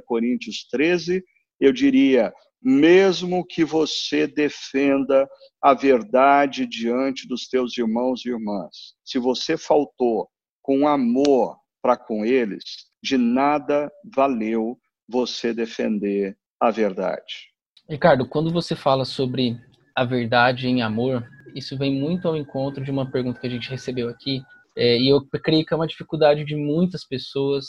Speaker 2: Coríntios 13, eu diria, mesmo que você defenda a verdade diante dos teus irmãos e irmãs, se você faltou com amor para com eles, de nada valeu você defender a verdade.
Speaker 1: Ricardo, quando você fala sobre a verdade em amor, isso vem muito ao encontro de uma pergunta que a gente recebeu aqui, é, e eu creio que é uma dificuldade de muitas pessoas,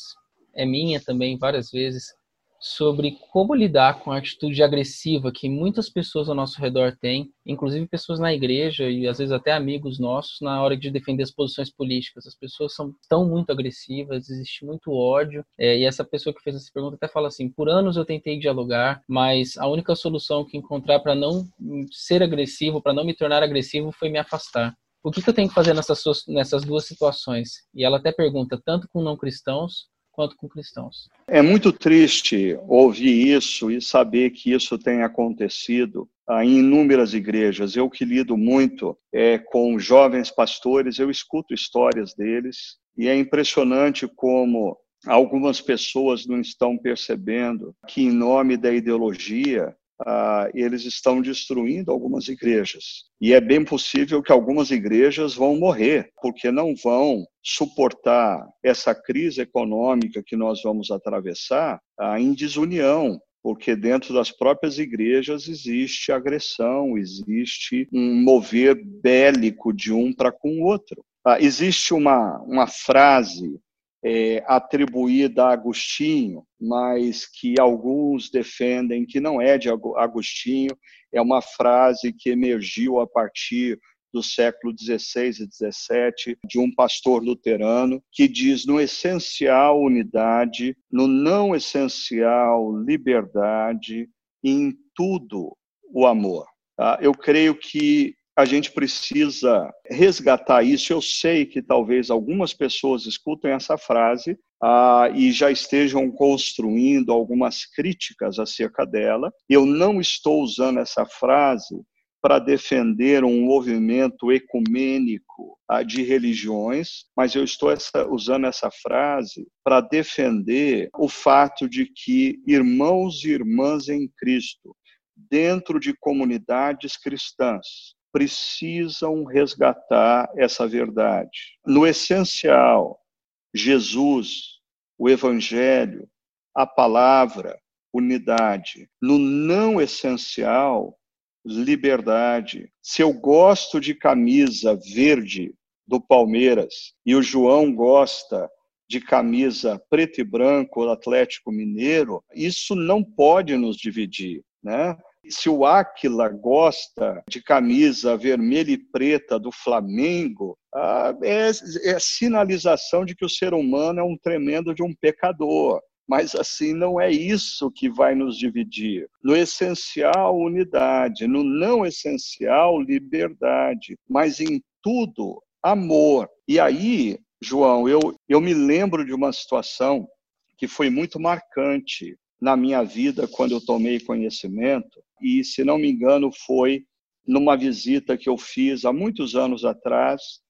Speaker 1: é minha também, várias vezes, sobre como lidar com a atitude agressiva que muitas pessoas ao nosso redor têm, inclusive pessoas na igreja e às vezes até amigos nossos, na hora de defender as posições políticas. As pessoas são tão muito agressivas, existe muito ódio. É, e essa pessoa que fez essa pergunta até fala assim: por anos eu tentei dialogar, mas a única solução que encontrar para não ser agressivo, para não me tornar agressivo, foi me afastar. O que, que eu tenho que fazer nessas, nessas duas situações? E ela até pergunta, tanto com não cristãos quanto com cristãos.
Speaker 2: É muito triste ouvir isso e saber que isso tem acontecido ah, em inúmeras igrejas. Eu que lido muito é, com jovens pastores, eu escuto histórias deles e é impressionante como algumas pessoas não estão percebendo que, em nome da ideologia, ah, eles estão destruindo algumas igrejas. E é bem possível que algumas igrejas vão morrer, porque não vão suportar essa crise econômica que nós vamos atravessar ah, em desunião, porque dentro das próprias igrejas existe agressão, existe um mover bélico de um para com o outro. Ah, existe uma, uma frase é, atribuída a Agostinho, mas que alguns defendem que não é de Agostinho, é uma frase que emergiu a partir do século XVI e XVII, de um pastor luterano, que diz no essencial unidade, no não essencial liberdade, em tudo o amor. Tá? Eu creio que a gente precisa resgatar isso. Eu sei que talvez algumas pessoas escutem essa frase ah, e já estejam construindo algumas críticas acerca dela. Eu não estou usando essa frase para defender um movimento ecumênico ah, de religiões, mas eu estou essa, usando essa frase para defender o fato de que irmãos e irmãs em Cristo, dentro de comunidades cristãs, precisam resgatar essa verdade. No essencial, Jesus, o Evangelho, a palavra, unidade. No não essencial, liberdade. Se eu gosto de camisa verde do Palmeiras e o João gosta de camisa preto e branco do Atlético Mineiro, isso não pode nos dividir, né? Se o Áquila gosta de camisa vermelha e preta do Flamengo, ah, é, é sinalização de que o ser humano é um tremendo de um pecador. mas assim não é isso que vai nos dividir. No essencial, unidade, no não essencial, liberdade, mas em tudo, amor. E aí, João, eu, eu me lembro de uma situação que foi muito marcante na minha vida quando eu tomei conhecimento, e se não me engano, foi numa visita que eu fiz há muitos anos atrás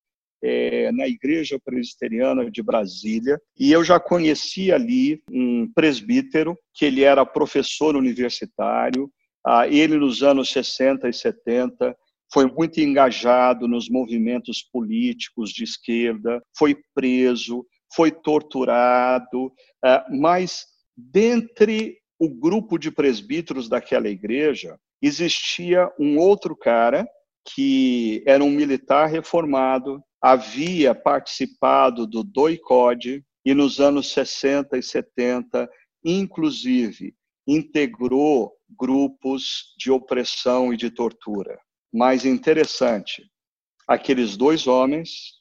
Speaker 2: é, na Igreja Presbiteriana de Brasília, e eu já conheci ali um presbítero, que ele era professor universitário, ah, ele nos anos 60 e 70 foi muito engajado nos movimentos políticos de esquerda, foi preso, foi torturado, ah, mas dentre o grupo de presbíteros daquela igreja, existia um outro cara que era um militar reformado, havia participado do DOI-CODE e nos anos 60 e 70, inclusive, integrou grupos de opressão e de tortura. Mais interessante, aqueles dois homens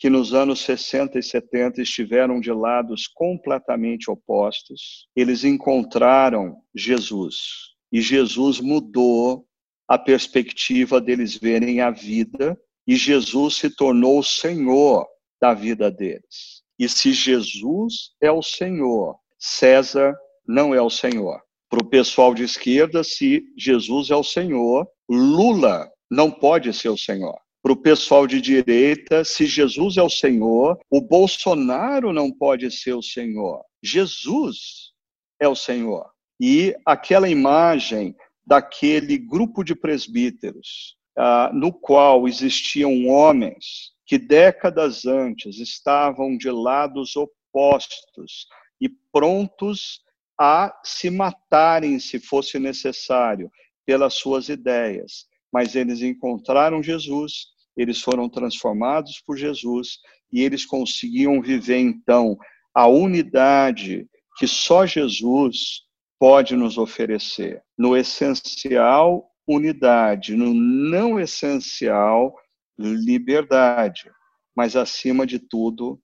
Speaker 2: que nos anos 60 e 70 estiveram de lados completamente opostos, eles encontraram Jesus. E Jesus mudou a perspectiva deles verem a vida e Jesus se tornou o Senhor da vida deles. E se Jesus é o Senhor, César não é o Senhor. Para o pessoal de esquerda, se Jesus é o Senhor, Lula não pode ser o Senhor. Para o pessoal de direita, se Jesus é o Senhor, o Bolsonaro não pode ser o Senhor. Jesus é o Senhor. E aquela imagem daquele grupo de presbíteros ah, no qual existiam homens que décadas antes estavam de lados opostos e prontos a se matarem se fosse necessário pelas suas ideias, mas eles encontraram Jesus, eles foram transformados por Jesus e eles conseguiam viver então a unidade que só Jesus pode nos oferecer. No essencial, unidade, no não essencial, liberdade, mas acima de tudo,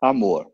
Speaker 2: amor.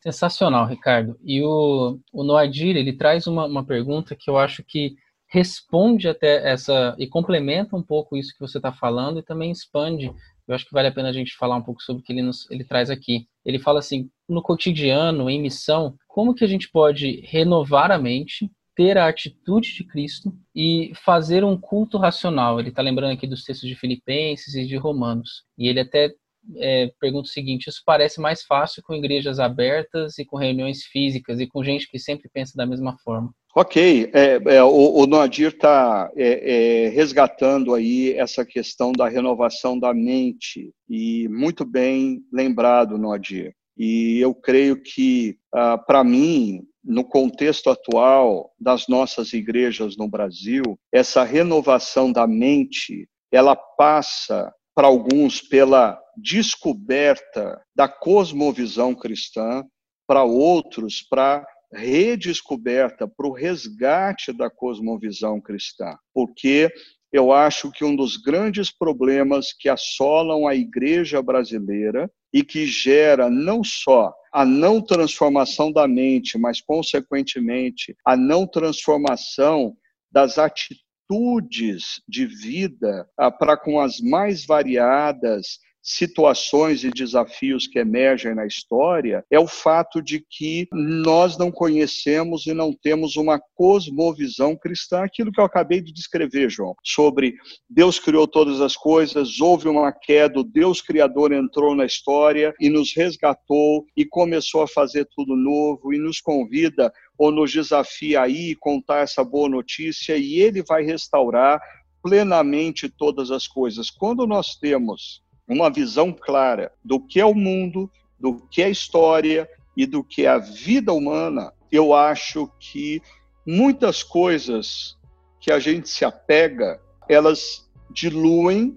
Speaker 1: Sensacional, Ricardo. E o, o Noadir, ele traz uma, uma pergunta que eu acho que responde até essa e complementa um pouco isso que você está falando e também expande. Eu acho que vale a pena a gente falar um pouco sobre o que ele, nos, ele traz aqui. Ele fala assim: no cotidiano, em missão, como que a gente pode renovar a mente ter a atitude de Cristo e fazer um culto racional. Ele está lembrando aqui dos textos de Filipenses e de Romanos. E ele até é, pergunta o seguinte: isso parece mais fácil com igrejas abertas e com reuniões físicas e com gente que sempre pensa da mesma forma.
Speaker 2: Ok, é, é, o, o Noadir está é, é, resgatando aí essa questão da renovação da mente e muito bem lembrado, Noadir. E eu creio que, ah, para mim, no contexto atual das nossas igrejas no Brasil, essa renovação da mente, ela passa para alguns pela descoberta da cosmovisão cristã, para outros para redescoberta, para o resgate da cosmovisão cristã. Porque eu acho que um dos grandes problemas que assolam a igreja brasileira e que gera não só a não transformação da mente, mas, consequentemente, a não transformação das atitudes de vida ah, para com as mais variadas situações e desafios que emergem na história é o fato de que nós não conhecemos e não temos uma cosmovisão cristã, aquilo que eu acabei de descrever, João, sobre Deus criou todas as coisas, houve uma queda, Deus criador entrou na história e nos resgatou e começou a fazer tudo novo e nos convida ou nos desafia aí contar essa boa notícia e ele vai restaurar plenamente todas as coisas. Quando nós temos uma visão clara do que é o mundo, do que é a história e do que é a vida humana, eu acho que muitas coisas que a gente se apega, elas diluem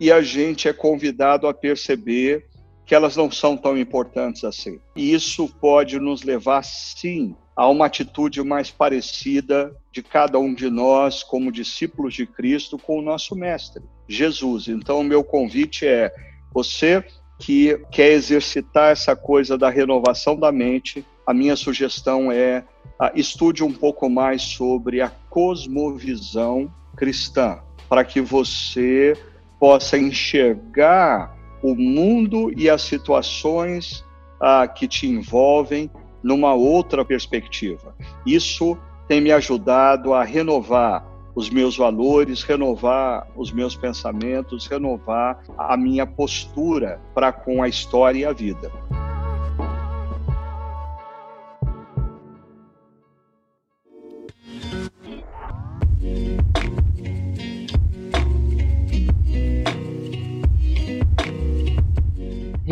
Speaker 2: e a gente é convidado a perceber que elas não são tão importantes assim. E isso pode nos levar, sim, a uma atitude mais parecida de cada um de nós, como discípulos de Cristo, com o nosso Mestre, Jesus. Então, o meu convite é: você que quer exercitar essa coisa da renovação da mente, a minha sugestão é uh, estude um pouco mais sobre a cosmovisão cristã, para que você possa enxergar o mundo e as situações uh, que te envolvem numa outra perspectiva. Isso tem me ajudado a renovar os meus valores, renovar os meus pensamentos, renovar a minha postura para com a história e a vida.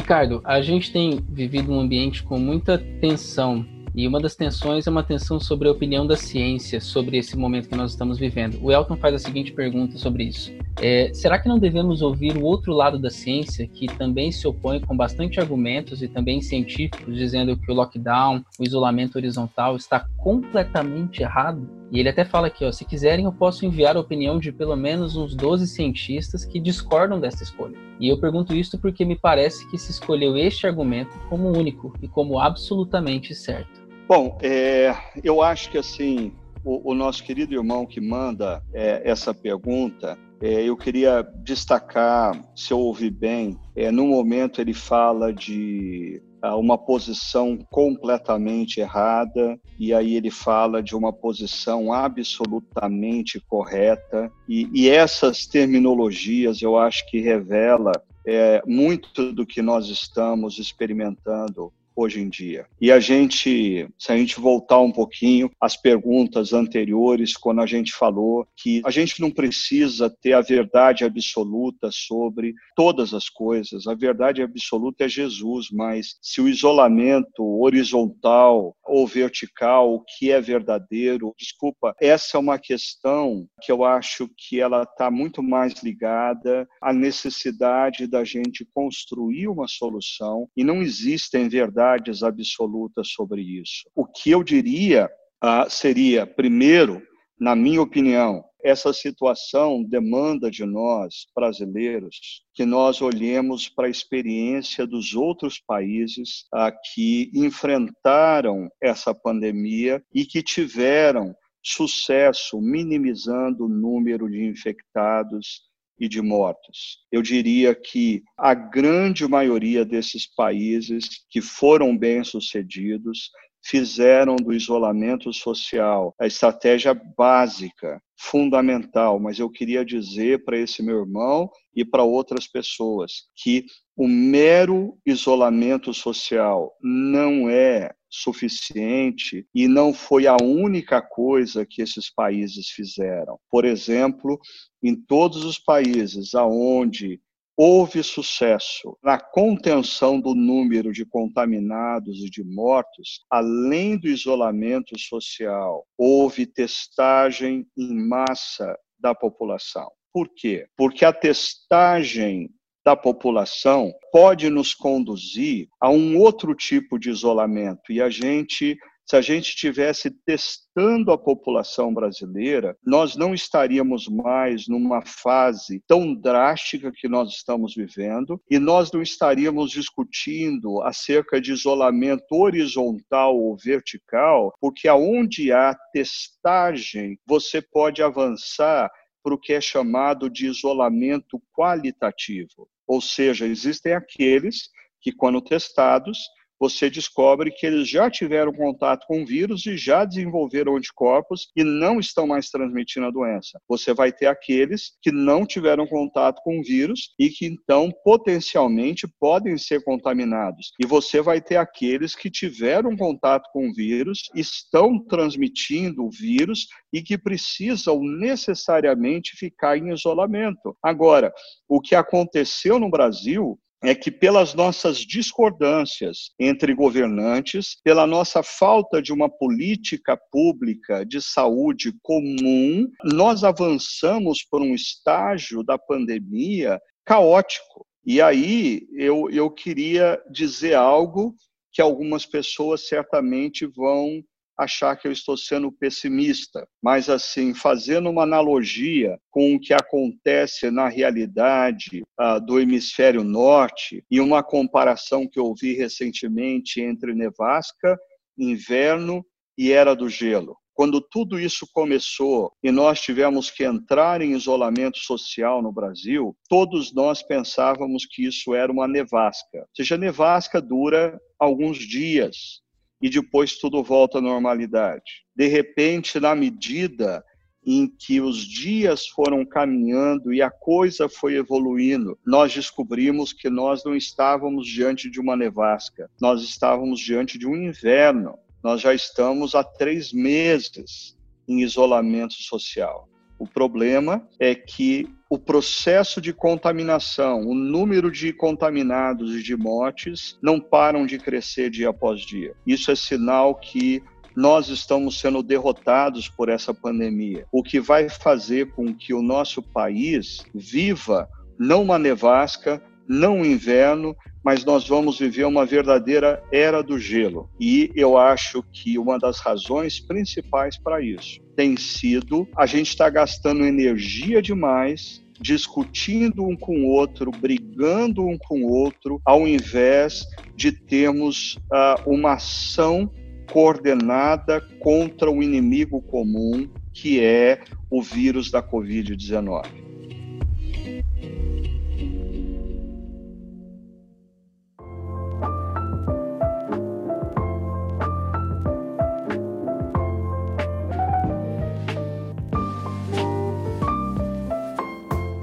Speaker 1: Ricardo, a gente tem vivido um ambiente com muita tensão e uma das tensões é uma tensão sobre a opinião da ciência sobre esse momento que nós estamos vivendo. O Elton faz a seguinte pergunta sobre isso: é, será que não devemos ouvir o outro lado da ciência, que também se opõe com bastante argumentos e também científicos, dizendo que o lockdown, o isolamento horizontal está completamente errado? E ele até fala aqui, ó, se quiserem eu posso enviar a opinião de pelo menos uns 12 cientistas que discordam dessa escolha. E eu pergunto isso porque me parece que se escolheu este argumento como único e como absolutamente certo.
Speaker 2: Bom, é, eu acho que assim o, o, nosso querido irmão que manda é, essa pergunta, é, eu queria destacar, se eu ouvi bem, é, no momento ele fala de uma posição completamente errada, e aí ele fala de uma posição absolutamente correta, e, e essas terminologias eu acho que revela é, muito do que nós estamos experimentando hoje em dia. E a gente, se a gente voltar um pouquinho às perguntas anteriores, quando a gente falou que a gente não precisa ter a verdade absoluta sobre todas as coisas, a verdade absoluta é Jesus, mas se o isolamento horizontal ou vertical, o que é verdadeiro, desculpa, essa é uma questão que eu acho que ela está muito mais ligada à necessidade da gente construir uma solução e não existem verdades verdades absolutas sobre isso. O que eu diria ah, seria, primeiro, na minha opinião, essa situação demanda de nós, brasileiros, que nós olhemos para a experiência dos outros países ah, que enfrentaram essa pandemia e que tiveram sucesso minimizando o número de infectados e de mortos. Eu diria que a grande maioria desses países que foram bem-sucedidos fizeram do isolamento social a estratégia básica, fundamental, mas eu queria dizer para esse meu irmão e para outras pessoas que o mero isolamento social não é suficiente e não foi a única coisa que esses países fizeram. Por exemplo, em todos os países aonde houve sucesso na contenção do número de contaminados e de mortos, além do isolamento social, houve testagem em massa da população. Por quê? Porque a testagem da população pode nos conduzir a um outro tipo de isolamento e a gente se a gente estivesse testando a população brasileira, nós não estaríamos mais numa fase tão drástica que nós estamos vivendo e nós não estaríamos discutindo acerca de isolamento horizontal ou vertical, porque aonde há testagem, você pode avançar para o que é chamado de isolamento qualitativo. Ou seja, existem aqueles que, quando testados, você descobre que eles já tiveram contato com o vírus e já desenvolveram anticorpos e não estão mais transmitindo a doença. Você vai ter aqueles que não tiveram contato com o vírus e que então potencialmente podem ser contaminados. E você vai ter aqueles que tiveram contato com o vírus, estão transmitindo o vírus e que precisam necessariamente ficar em isolamento. Agora, o que aconteceu no Brasil é que, pelas nossas discordâncias entre governantes, pela nossa falta de uma política pública de saúde comum, nós avançamos por um estágio da pandemia caótico. E aí eu, eu queria dizer algo que algumas pessoas certamente vão achar que eu estou sendo pessimista, mas assim, fazendo uma analogia com o que acontece na realidade uh, do hemisfério norte e uma comparação que eu vi recentemente entre nevasca inverno e era do gelo. Quando tudo isso começou e nós tivemos que entrar em isolamento social no Brasil, todos nós pensávamos que isso era uma nevasca. Ou seja, nevasca dura alguns dias e depois tudo volta à normalidade. De repente, na medida em que os dias foram caminhando e a coisa foi evoluindo, nós descobrimos que nós não estávamos diante de uma nevasca, nós estávamos diante de um inverno. Nós já estamos há três meses em isolamento social. O problema é que o processo de contaminação, o número de contaminados e de mortes não param de crescer dia após dia. Isso é sinal que nós estamos sendo derrotados por essa pandemia, o que vai fazer com que o nosso país viva não uma nevasca, não um inverno, mas nós vamos viver uma verdadeira era do gelo. E eu acho que uma das razões principais para isso tem sido a gente estar tá gastando energia demais discutindo um com o outro, brigando um com o outro, ao invés de termos uh, uma ação coordenada contra o inimigo comum, que é o vírus da Covid-19.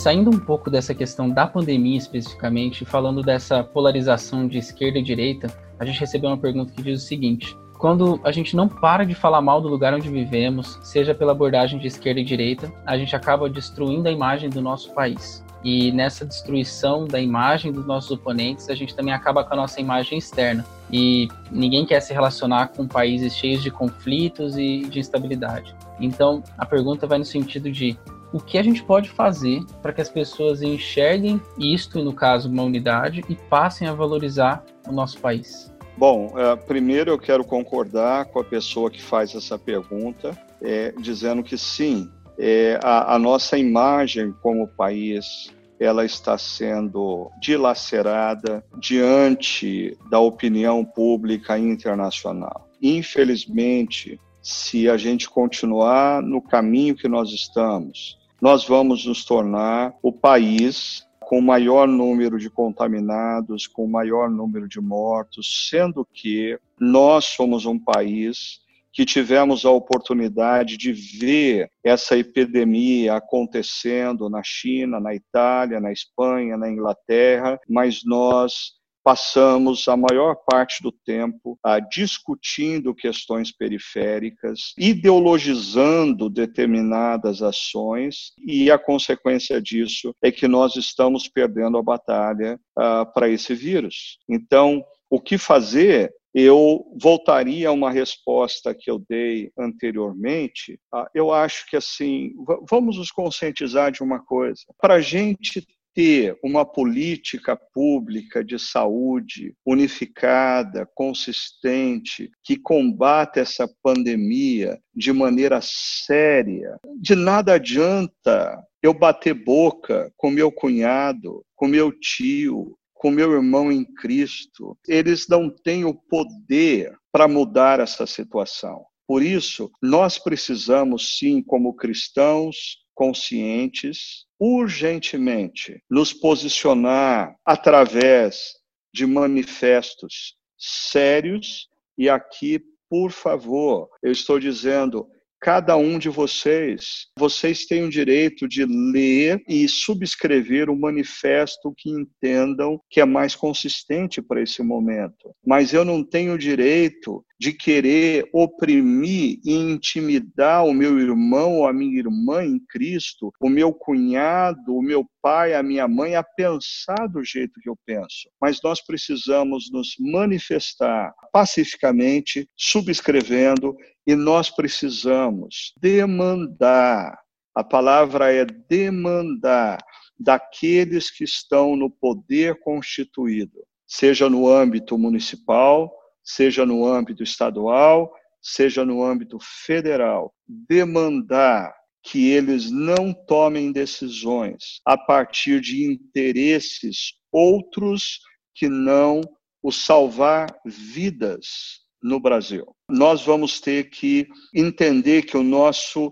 Speaker 1: Saindo um pouco dessa questão da pandemia especificamente, falando dessa polarização de esquerda e direita, a gente recebeu uma pergunta que diz o seguinte: quando a gente não para de falar mal do lugar onde vivemos, seja pela abordagem de esquerda e direita, a gente acaba destruindo a imagem do nosso país. E nessa destruição da imagem dos nossos oponentes, a gente também acaba com a nossa imagem externa. E ninguém quer se relacionar com países cheios de conflitos e de instabilidade. Então, a pergunta vai no sentido de o que a gente pode fazer para que as pessoas enxerguem isto, no caso, uma unidade, e passem a valorizar o nosso país?
Speaker 2: Bom, é, primeiro eu quero concordar com a pessoa que faz essa pergunta, é, dizendo que sim, é, a, a nossa imagem como país ela está sendo dilacerada diante da opinião pública internacional. Infelizmente, se a gente continuar no caminho que nós estamos, nós vamos nos tornar o país com maior número de contaminados, com maior número de mortos, sendo que nós somos um país que tivemos a oportunidade de ver essa epidemia acontecendo na China, na Itália, na Espanha, na Inglaterra, mas nós passamos a maior parte do tempo a discutindo questões periféricas, ideologizando determinadas ações, e a consequência disso é que nós estamos perdendo a batalha uh, para esse vírus. Então, o que fazer eu voltaria a uma resposta que eu dei anteriormente. Ah, eu acho que assim, vamos nos conscientizar de uma coisa: para a gente ter uma política pública de saúde unificada, consistente, que combate essa pandemia de maneira séria. De nada adianta eu bater boca com meu cunhado, com meu tio, com meu irmão em Cristo. Eles não têm o poder para mudar essa situação. Por isso, nós precisamos, sim, como cristãos conscientes, urgentemente nos posicionar através de manifestos sérios e aqui, por favor, eu estou dizendo cada um de vocês, vocês têm o direito de ler e subscrever o um manifesto que entendam que é mais consistente para esse momento. Mas eu não tenho o direito de querer oprimir e intimidar o meu irmão ou a minha irmã em Cristo, o meu cunhado, o meu pai, a minha mãe, a pensar do jeito que eu penso. Mas nós precisamos nos manifestar pacificamente, subscrevendo, e nós precisamos demandar a palavra é demandar daqueles que estão no poder constituído, seja no âmbito municipal, seja no âmbito estadual, seja no âmbito federal, demandar que eles não tomem decisões a partir de interesses outros que não o salvar vidas no Brasil. Nós vamos ter que entender que o nosso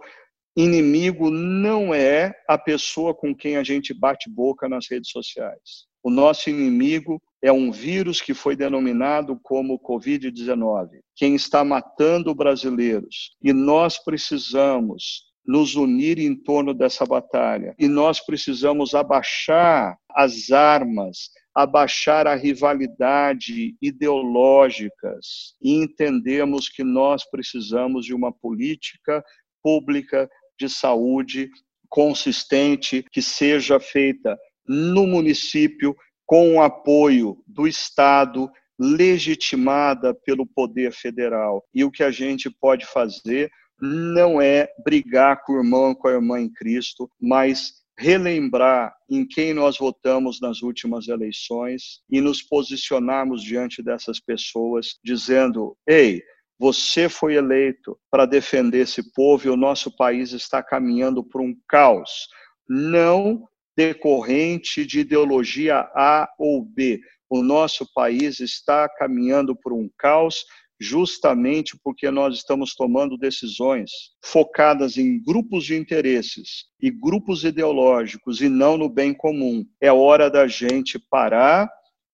Speaker 2: inimigo não é a pessoa com quem a gente bate boca nas redes sociais. O nosso inimigo é um vírus que foi denominado como Covid-19, quem está matando brasileiros. E nós precisamos nos unir em torno dessa batalha. E nós precisamos abaixar as armas, abaixar a rivalidade ideológicas e entendemos que nós precisamos de uma política pública de saúde consistente que seja feita no município com o apoio do Estado, legitimada pelo poder federal. E o que a gente pode fazer não é brigar com o irmão, com a irmã em Cristo, mas relembrar em quem nós votamos nas últimas eleições e nos posicionarmos diante dessas pessoas, dizendo: ei, você foi eleito para defender esse povo e o nosso país está caminhando para um caos, não decorrente de ideologia A ou B. O nosso país está caminhando por um caos justamente porque nós estamos tomando decisões focadas em grupos de interesses e grupos ideológicos e não no bem comum. É hora da gente parar,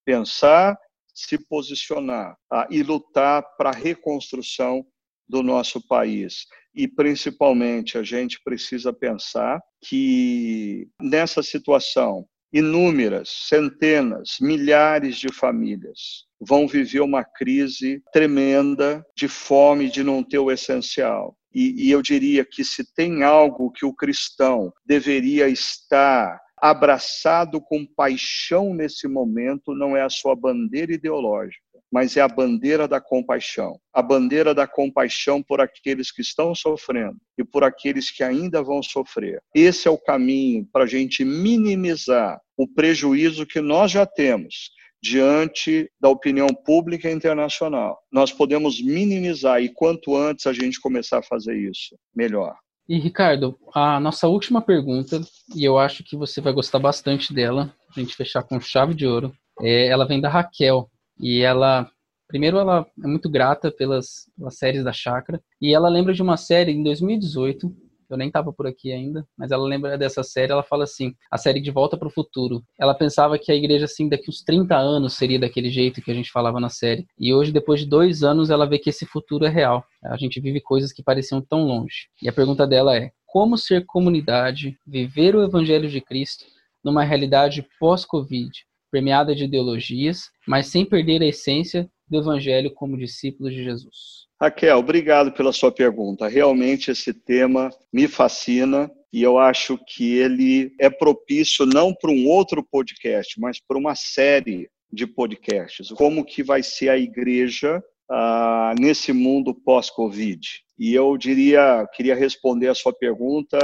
Speaker 2: pensar, se posicionar tá? e lutar para a reconstrução do nosso país. E, principalmente, a gente precisa pensar que nessa situação inúmeras, centenas, milhares de famílias vão viver uma crise tremenda de fome, de não ter o essencial. E, e, eu diria que se tem algo que o cristão deveria estar abraçado com paixão nesse momento, não é a sua bandeira ideológica, mas é a bandeira da compaixão. A bandeira da compaixão por aqueles que estão sofrendo e por aqueles que ainda vão sofrer. Esse é o caminho para a gente minimizar o prejuízo que nós já temos diante da opinião pública internacional. Nós podemos minimizar e quanto antes a gente começar a fazer isso, melhor.
Speaker 1: E Ricardo, a nossa última pergunta, e eu acho que você vai gostar bastante dela, a gente fechar com chave de ouro, é, ela vem da Raquel, e ela, primeiro ela é muito grata pelas, pelas séries da Chácara, e ela lembra de uma série em 2018, eu nem estava por aqui ainda, mas ela lembra dessa série, ela fala assim, a série De Volta para o Futuro. Ela pensava que a igreja, assim, daqui uns 30 anos seria daquele jeito que a gente falava na série. E hoje, depois de dois anos, ela vê que esse futuro é real. A gente vive coisas que pareciam tão longe. E a pergunta dela é, como ser comunidade, viver o evangelho de Cristo numa realidade pós-Covid, premiada de ideologias, mas sem perder a essência do evangelho como discípulos de Jesus?
Speaker 2: Raquel, obrigado pela sua pergunta. Realmente esse tema me fascina e eu acho que ele é propício não para um outro podcast, mas para uma série de podcasts. Como que vai ser a igreja ah, nesse mundo pós-Covid? E eu diria, queria responder a sua pergunta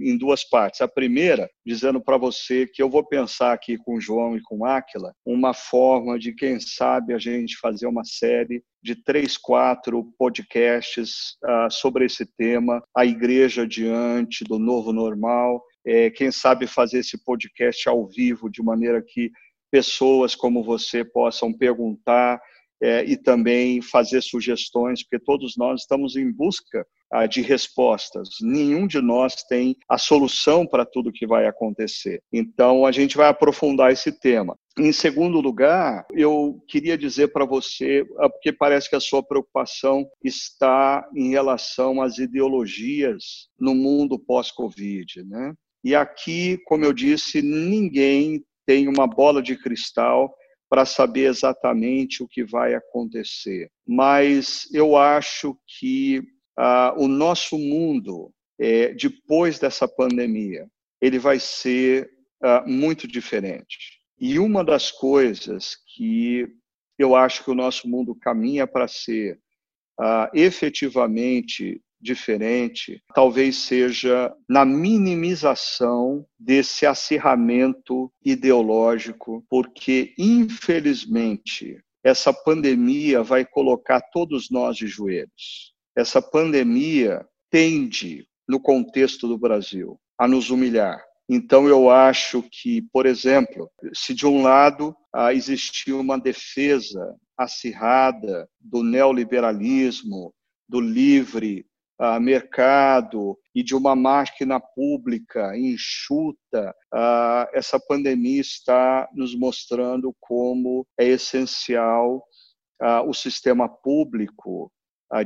Speaker 2: em duas partes. A primeira, dizendo para você que eu vou pensar aqui com o João e com Áquila uma forma de, quem sabe, a gente fazer uma série de três, quatro podcasts uh, sobre esse tema, a igreja diante do novo normal. É, quem sabe fazer esse podcast ao vivo de maneira que pessoas como você possam perguntar é, e também fazer sugestões, porque todos nós estamos em busca ah, de respostas. Nenhum de nós tem a solução para tudo que vai acontecer. Então, a gente vai aprofundar esse tema. Em segundo lugar, eu queria dizer para você, ah, porque parece que a sua preocupação está em relação às ideologias no mundo pós-Covid, né? E aqui, como eu disse, ninguém tem uma bola de cristal para saber exatamente o que vai acontecer. Mas eu acho que ah, o nosso mundo, é, depois dessa pandemia, ele vai ser ah, muito diferente. E uma das coisas que eu acho que o nosso mundo caminha para ser ah, efetivamente diferente, talvez seja na minimização desse acirramento ideológico, porque, infelizmente, essa pandemia vai colocar todos nós de joelhos. Essa pandemia tende, no contexto do Brasil, a nos humilhar. Então, eu acho que, por exemplo, se de um lado ah, existia uma defesa acirrada do neoliberalismo, do livre uh, mercado e de uma máquina pública enxuta, uh, essa pandemia está nos mostrando como é essencial o sistema público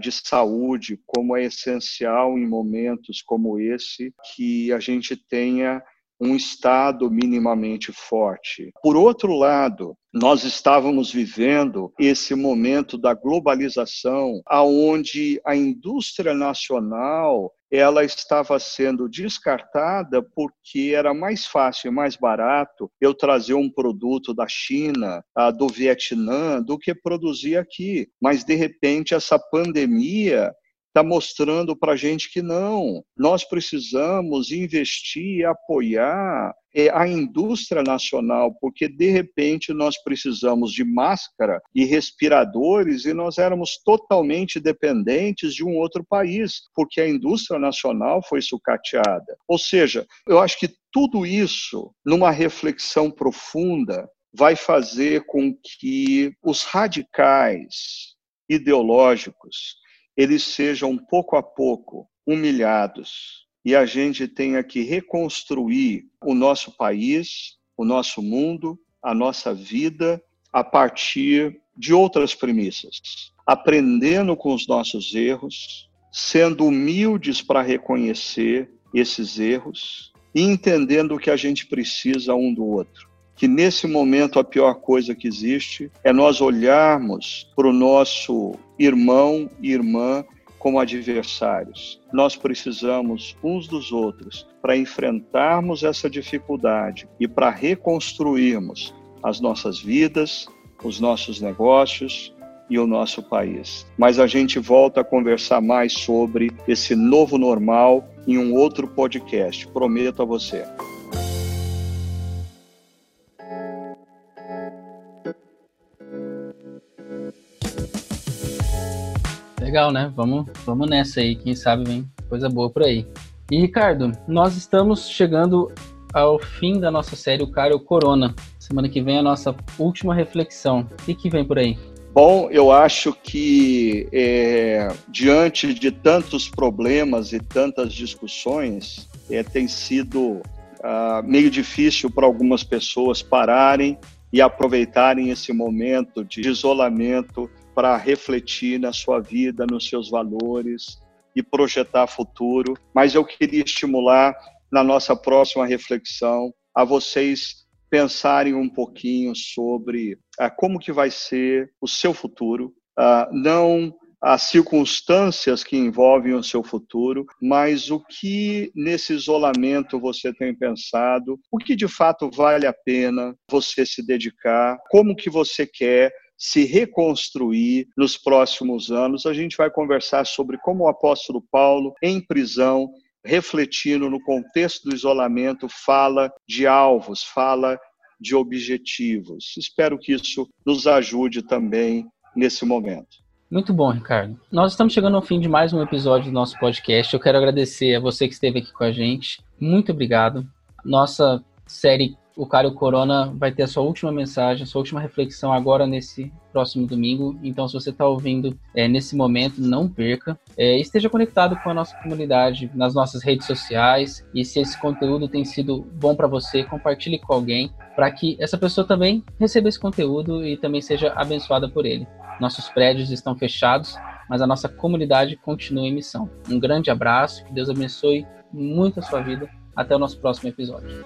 Speaker 2: de saúde, como é essencial em momentos como esse que a gente tenha um Estado minimamente forte. Por outro lado, nós estávamos vivendo esse momento da globalização, aonde a indústria nacional ela estava sendo descartada porque era mais fácil e mais barato eu trazer um produto da China, do Vietnã, do que produzir aqui. Mas, de repente, essa pandemia está mostrando para a gente que não, nós precisamos investir e apoiar é, a indústria nacional, porque de repente nós precisamos de máscara e respiradores e nós éramos totalmente dependentes de um outro país, porque a indústria nacional foi sucateada. Ou seja, eu acho que tudo isso, numa reflexão profunda, vai fazer com que os radicais ideológicos eles sejam pouco a pouco humilhados. E a gente tenha que reconstruir o nosso país, o nosso mundo, a nossa vida a partir de outras premissas, aprendendo com os nossos erros, sendo humildes para reconhecer esses erros e entendendo que a gente precisa um do outro que nesse momento a pior coisa que existe é nós olharmos para o nosso irmão e irmã como adversários. Nós precisamos uns dos outros para enfrentarmos essa dificuldade e para reconstruirmos as nossas vidas, os nossos negócios e o nosso país. Mas a gente volta a conversar mais sobre esse novo normal em um outro podcast, prometo a você.
Speaker 1: Legal, né? Vamos, vamos nessa aí. Quem sabe vem coisa boa por aí. E Ricardo, nós estamos chegando ao fim da nossa série O Cara o Corona. Semana que vem é a nossa última reflexão. O que, vem por aí?
Speaker 2: Bom, eu acho que é, diante de tantos problemas e tantas discussões, é, tem sido ah, meio difícil para algumas pessoas pararem e aproveitarem esse momento de isolamento para refletir na sua vida, nos seus valores e projetar futuro. Mas eu queria estimular na nossa próxima reflexão a vocês pensarem um pouquinho sobre ah, como que vai ser o seu futuro, ah, não as circunstâncias que envolvem o seu futuro, mas o que nesse isolamento você tem pensado, o que de fato vale a pena você se dedicar, como que você quer se reconstruir nos próximos anos. A gente vai conversar sobre como o apóstolo Paulo, em prisão, refletindo no contexto do isolamento, fala de alvos, fala de objetivos. Espero que isso nos ajude também nesse momento.
Speaker 1: Muito bom, Ricardo. Nós estamos chegando ao fim de mais um episódio do nosso podcast. Eu quero agradecer a você que esteve aqui com a gente. Muito obrigado. Nossa série o Caio Corona vai ter a sua última mensagem, a sua última reflexão agora nesse próximo domingo. Então, se você está ouvindo é, nesse momento, não perca. É, esteja conectado com a nossa comunidade nas nossas redes sociais. E se esse conteúdo tem sido bom para você, compartilhe com alguém para que essa pessoa também receba esse conteúdo e também seja abençoada por ele. Nossos prédios estão fechados, mas a nossa comunidade continua em missão. Um grande abraço, que Deus abençoe muito a sua vida. Até o nosso próximo episódio.